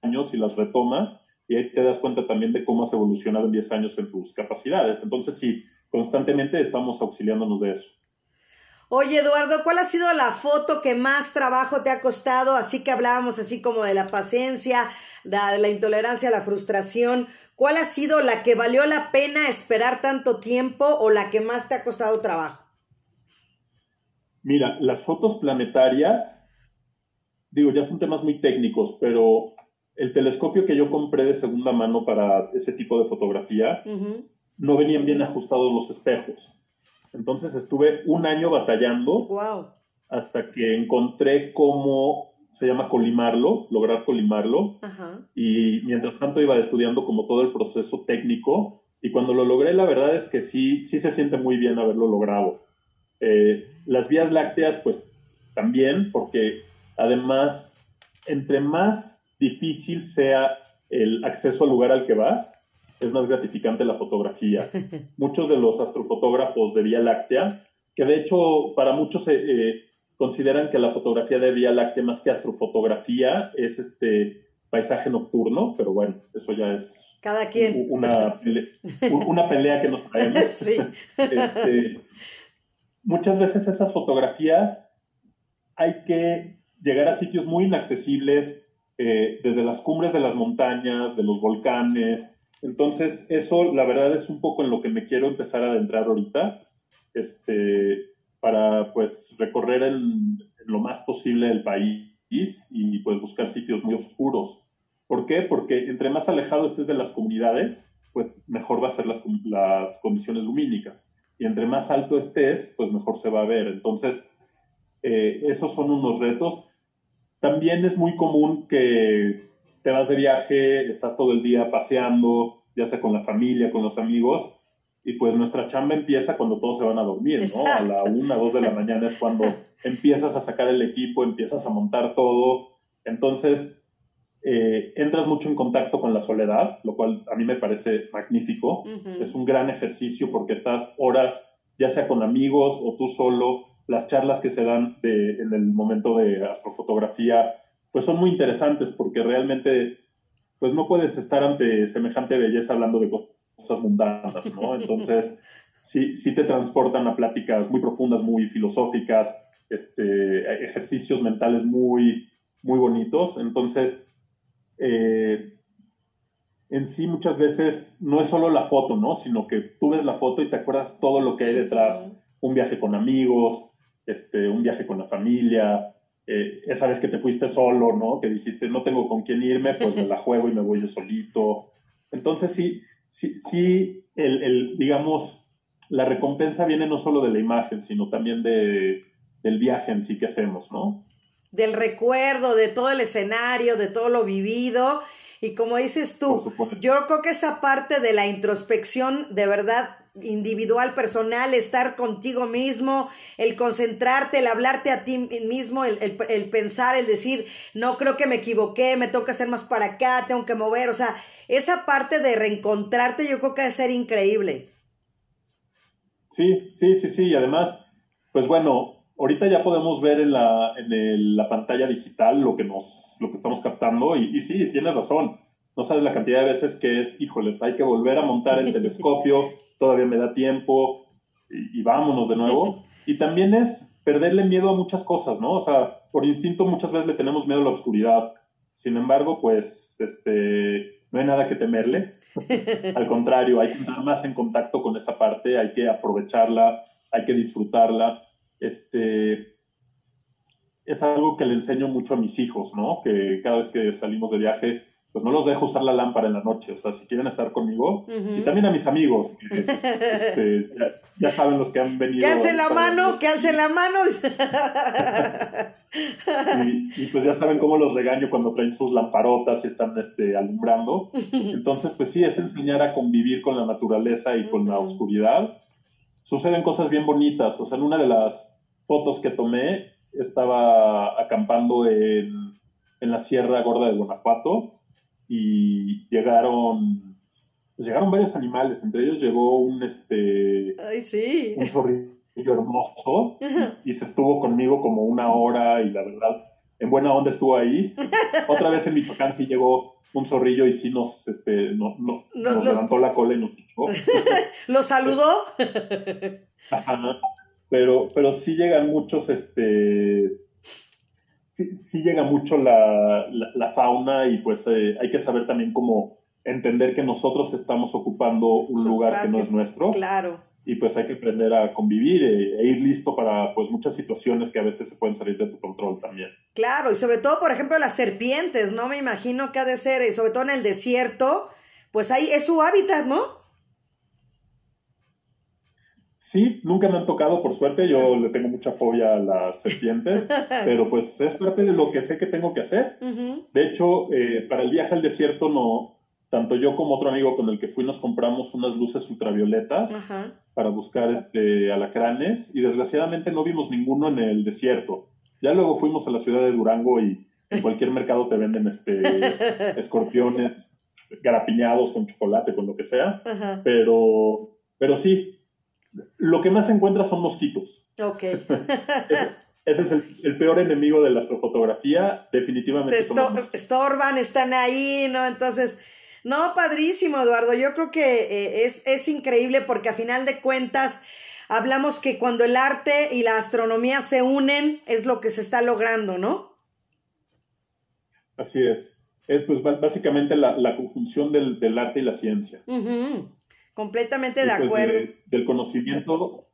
años y las retomas y ahí te das cuenta también de cómo has evolucionado en 10 años en tus capacidades. Entonces, sí, constantemente estamos auxiliándonos de eso. Oye, Eduardo, ¿cuál ha sido la foto que más trabajo te ha costado? Así que hablábamos así como de la paciencia, la, la intolerancia, la frustración. ¿Cuál ha sido la que valió la pena esperar tanto tiempo o la que más te ha costado trabajo? Mira, las fotos planetarias, digo, ya son temas muy técnicos, pero el telescopio que yo compré de segunda mano para ese tipo de fotografía, no venían bien ajustados los espejos. Entonces estuve un año batallando hasta que encontré cómo se llama colimarlo, lograr colimarlo. Y mientras tanto iba estudiando como todo el proceso técnico. Y cuando lo logré, la verdad es que sí, sí se siente muy bien haberlo logrado. Eh, las vías lácteas, pues también, porque además, entre más difícil sea el acceso al lugar al que vas, es más gratificante la fotografía. Muchos de los astrofotógrafos de Vía Láctea, que de hecho para muchos eh, eh, consideran que la fotografía de Vía Láctea más que astrofotografía es este paisaje nocturno, pero bueno, eso ya es Cada quien. Una, pelea, una pelea que nos traemos. Sí. Este, muchas veces esas fotografías hay que llegar a sitios muy inaccesibles, eh, desde las cumbres de las montañas, de los volcanes. Entonces, eso la verdad es un poco en lo que me quiero empezar a adentrar ahorita, este, para pues recorrer lo más posible el país y pues buscar sitios muy oscuros. ¿Por qué? Porque entre más alejado estés de las comunidades, pues mejor va a ser las, las condiciones lumínicas. Y entre más alto estés, pues mejor se va a ver. Entonces, eh, esos son unos retos. También es muy común que te vas de viaje, estás todo el día paseando, ya sea con la familia, con los amigos, y pues nuestra chamba empieza cuando todos se van a dormir, ¿no? A la una, dos de la mañana es cuando empiezas a sacar el equipo, empiezas a montar todo. Entonces, eh, entras mucho en contacto con la soledad, lo cual a mí me parece magnífico. Es un gran ejercicio porque estás horas, ya sea con amigos o tú solo, las charlas que se dan en el momento de astrofotografía, pues son muy interesantes porque realmente, pues no puedes estar ante semejante belleza hablando de cosas mundanas, ¿no? Entonces, sí, sí te transportan a pláticas muy profundas, muy filosóficas, este, ejercicios mentales muy, muy bonitos. Entonces, eh, en sí muchas veces no es solo la foto, ¿no? Sino que tú ves la foto y te acuerdas todo lo que hay detrás, un viaje con amigos, este, un viaje con la familia, eh, esa vez que te fuiste solo, ¿no? Que dijiste, no tengo con quién irme, pues me la juego y me voy yo solito. Entonces sí, sí, sí, el, digamos, la recompensa viene no solo de la imagen, sino también de, del viaje en sí que hacemos, ¿no? Del recuerdo, de todo el escenario, de todo lo vivido. Y como dices tú, yo creo que esa parte de la introspección de verdad individual, personal, estar contigo mismo, el concentrarte, el hablarte a ti mismo, el, pensar, el decir, no creo que me equivoqué, me tengo que hacer más para acá, tengo que mover, o sea, esa parte de reencontrarte yo creo que debe ser increíble. Sí, sí, sí, sí, y además, pues bueno, ahorita ya podemos ver en la, en la pantalla digital lo que, nos, lo que estamos captando y, y sí, tienes razón no sabes la cantidad de veces que es, híjoles, hay que volver a montar el telescopio, todavía me da tiempo y, vámonos de nuevo. Y también es perderle miedo a muchas cosas, ¿no? O sea, por instinto muchas veces le tenemos miedo a la oscuridad. Sin embargo, pues, este, no hay nada que temerle. Al contrario, hay que estar más en contacto con esa parte, hay que aprovecharla, hay que disfrutarla. Este, es algo que le enseño mucho a mis hijos, ¿no? Que cada vez que salimos de viaje, pues no los dejo usar la lámpara en la noche. O sea, si quieren estar conmigo, y también a mis amigos, que, este, ya, saben los que han venido. Que alcen la mano, que alcen la mano. y, pues ya saben cómo los regaño cuando traen sus lamparotas y están este, alumbrando. Entonces, pues sí, es enseñar a convivir con la naturaleza y con la oscuridad. Suceden cosas bien bonitas. O sea, en una de las fotos que tomé, estaba acampando en, en la Sierra Gorda de Guanajuato y llegaron pues llegaron varios animales, entre ellos llegó un este un zorrillo hermoso y se estuvo conmigo como una hora y la verdad en buena onda estuvo ahí. Otra vez en Michoacán sí llegó un zorrillo y sí nos este no, no, nos, levantó la cola y nos echó. ¿Lo saludó? Pero, pero sí llegan muchos este sí, llega mucho la, fauna y pues eh, hay que saber también cómo entender que nosotros estamos ocupando un lugar que no es nuestro. Claro. Y pues hay que aprender a convivir e, e, ir listo para pues muchas situaciones que a veces se pueden salir de tu control también. Claro, y sobre todo, por ejemplo, las serpientes, ¿no? Me imagino que ha de ser, y sobre todo en el desierto, pues ahí es su hábitat, ¿no? Sí, nunca me han tocado, por suerte, yo le tengo mucha fobia a las serpientes, pero pues es parte de lo que sé que tengo que hacer. De hecho, eh, para el viaje al desierto no, tanto yo como otro amigo con el que fui nos compramos unas luces ultravioletas para buscar este, alacranes y desgraciadamente no vimos ninguno en el desierto. Ya luego fuimos a la ciudad de Durango y en cualquier mercado te venden este, escorpiones garapiñados con chocolate, con lo que sea, pero, pero sí, lo que más se encuentra son mosquitos. Ok. ese, es el, peor enemigo de la astrofotografía, definitivamente. Te estorban, están ahí, ¿no? Entonces, no, padrísimo, Eduardo. Yo creo que eh, es, es increíble porque a final de cuentas hablamos que cuando el arte y la astronomía se unen es lo que se está logrando, ¿no? Así es. Es pues básicamente la, conjunción del, arte y la ciencia. Completamente de pues, acuerdo. del conocimiento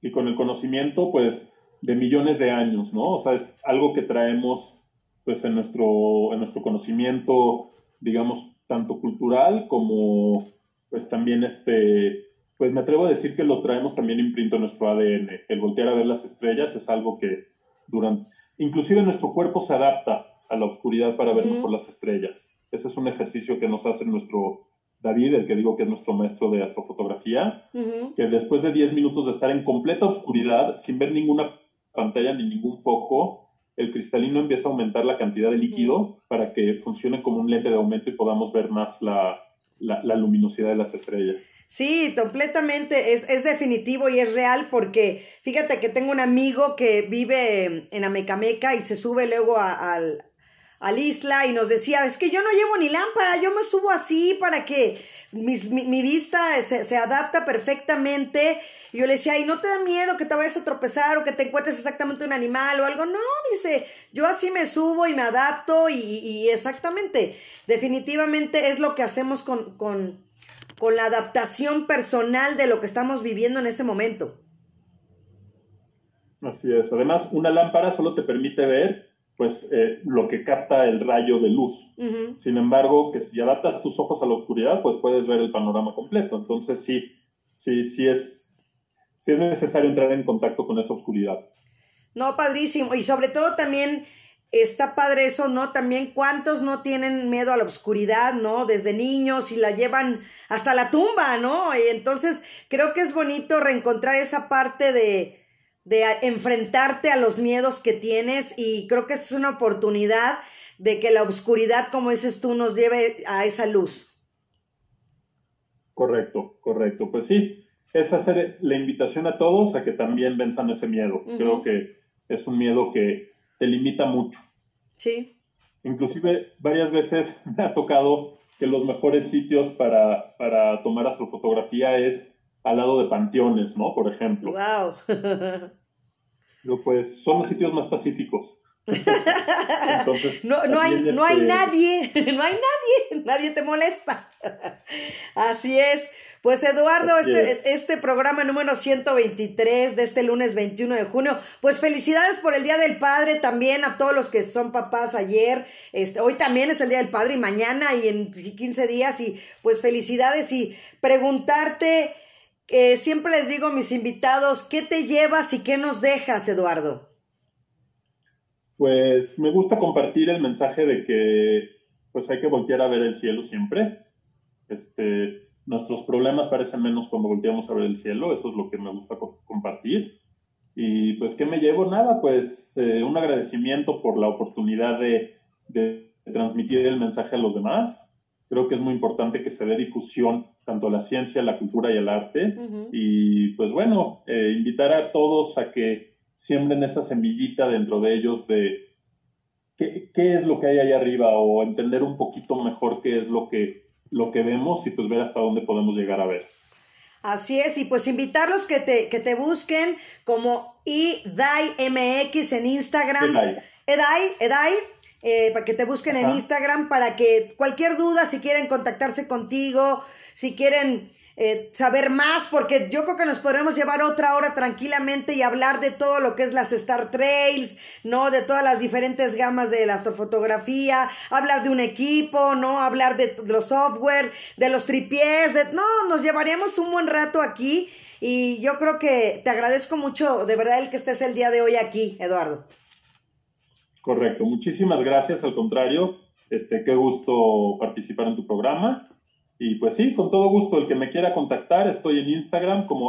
y con el conocimiento pues de millones de años, ¿no? O sea, es algo que traemos pues en nuestro, en nuestro conocimiento, digamos, tanto cultural como pues también este, pues me atrevo a decir que lo traemos también imprimido en nuestro ADN. El voltear a ver las estrellas es algo que durante, inclusive nuestro cuerpo se adapta a la oscuridad para ver mejor las estrellas. Ese es un ejercicio que nos hace nuestro David, el que digo que es nuestro maestro de astrofotografía, que después de 10 minutos de estar en completa oscuridad, sin ver ninguna pantalla ni ningún foco, el cristalino empieza a aumentar la cantidad de líquido para que funcione como un lente de aumento y podamos ver más la, luminosidad de las estrellas. Sí, completamente, es, es, definitivo y es real porque fíjate que tengo un amigo que vive en Amecameca y se sube luego al, al isla y nos decía, es que yo no llevo ni lámpara, yo me subo así para que mi, vista se, se adapta perfectamente y yo le decía, ¿y no te da miedo que te vayas a tropezar o que te encuentres exactamente un animal o algo? No, dice, yo así me subo y me adapto y, exactamente, definitivamente es lo que hacemos con, con, con la adaptación personal de lo que estamos viviendo en ese momento. Así es. Además, una lámpara solo te permite ver pues eh, lo que capta el rayo de luz. Sin embargo, que si adaptas tus ojos a la oscuridad, pues puedes ver el panorama completo. Entonces sí, sí, sí es si es necesario entrar en contacto con esa oscuridad. No, padrísimo. Y sobre todo también está padre eso, ¿no? También cuántos no tienen miedo a la oscuridad, ¿no? Desde niños y la llevan hasta la tumba, ¿no? Y entonces creo que es bonito reencontrar esa parte de, de enfrentarte a los miedos que tienes y creo que es una oportunidad de que la oscuridad, como dices tú, nos lleve a esa luz. Correcto, correcto. Pues sí, es hacer la invitación a todos a que también venzan ese miedo. Creo que es un miedo que te limita mucho. Sí. Inclusive varias veces me ha tocado que los mejores sitios para, para tomar astrofotografía es al lado de panteones, ¿no? Por ejemplo. ¡Wow! pues son los sitios más pacíficos. Entonces, no, no, hay, no hay este nadie, no hay nadie, nadie te molesta. Así es. Pues Eduardo, este, este programa número 123 de este lunes 21 de junio, pues felicidades por el Día del Padre también a todos los que son papás ayer, este, hoy también es el Día del Padre y mañana y en 15 días y pues felicidades y preguntarte, siempre les digo a mis invitados, ¿qué te llevas y qué nos dejas, Eduardo? Pues me gusta compartir el mensaje de que pues hay que voltear a ver el cielo siempre. Este, nuestros problemas parecen menos cuando volteamos a ver el cielo, eso es lo que me gusta compartir. Y pues, ¿qué me llevo? Nada, pues eh, un agradecimiento por la oportunidad de, transmitir el mensaje a los demás. Creo que es muy importante que se dé difusión tanto a la ciencia, a la cultura y al arte. Y pues bueno, eh, invitar a todos a que siembren esa semillita dentro de ellos de qué, qué es lo que hay ahí arriba o entender un poquito mejor qué es lo que lo que vemos y pues ver hasta dónde podemos llegar a ver. Así es, y pues invitarlos que te, que te busquen como IDAIMX en Instagram. Edai, Edai, eh, para que te busquen en Instagram para que cualquier duda, si quieren contactarse contigo, si quieren eh, saber más, porque yo creo que nos podremos llevar otra hora tranquilamente y hablar de todo lo que es las Star Trails, ¿no? De todas las diferentes gamas de la astrofotografía, hablar de un equipo, ¿no? Hablar de, los software, de los tripiés, de, no, nos llevaríamos un buen rato aquí Y yo creo que te agradezco mucho, de verdad, el que estés el día de hoy aquí, Eduardo. Correcto, muchísimas gracias, al contrario, este, qué gusto participar en tu programa. Y pues sí, con todo gusto, el que me quiera contactar, estoy en Instagram como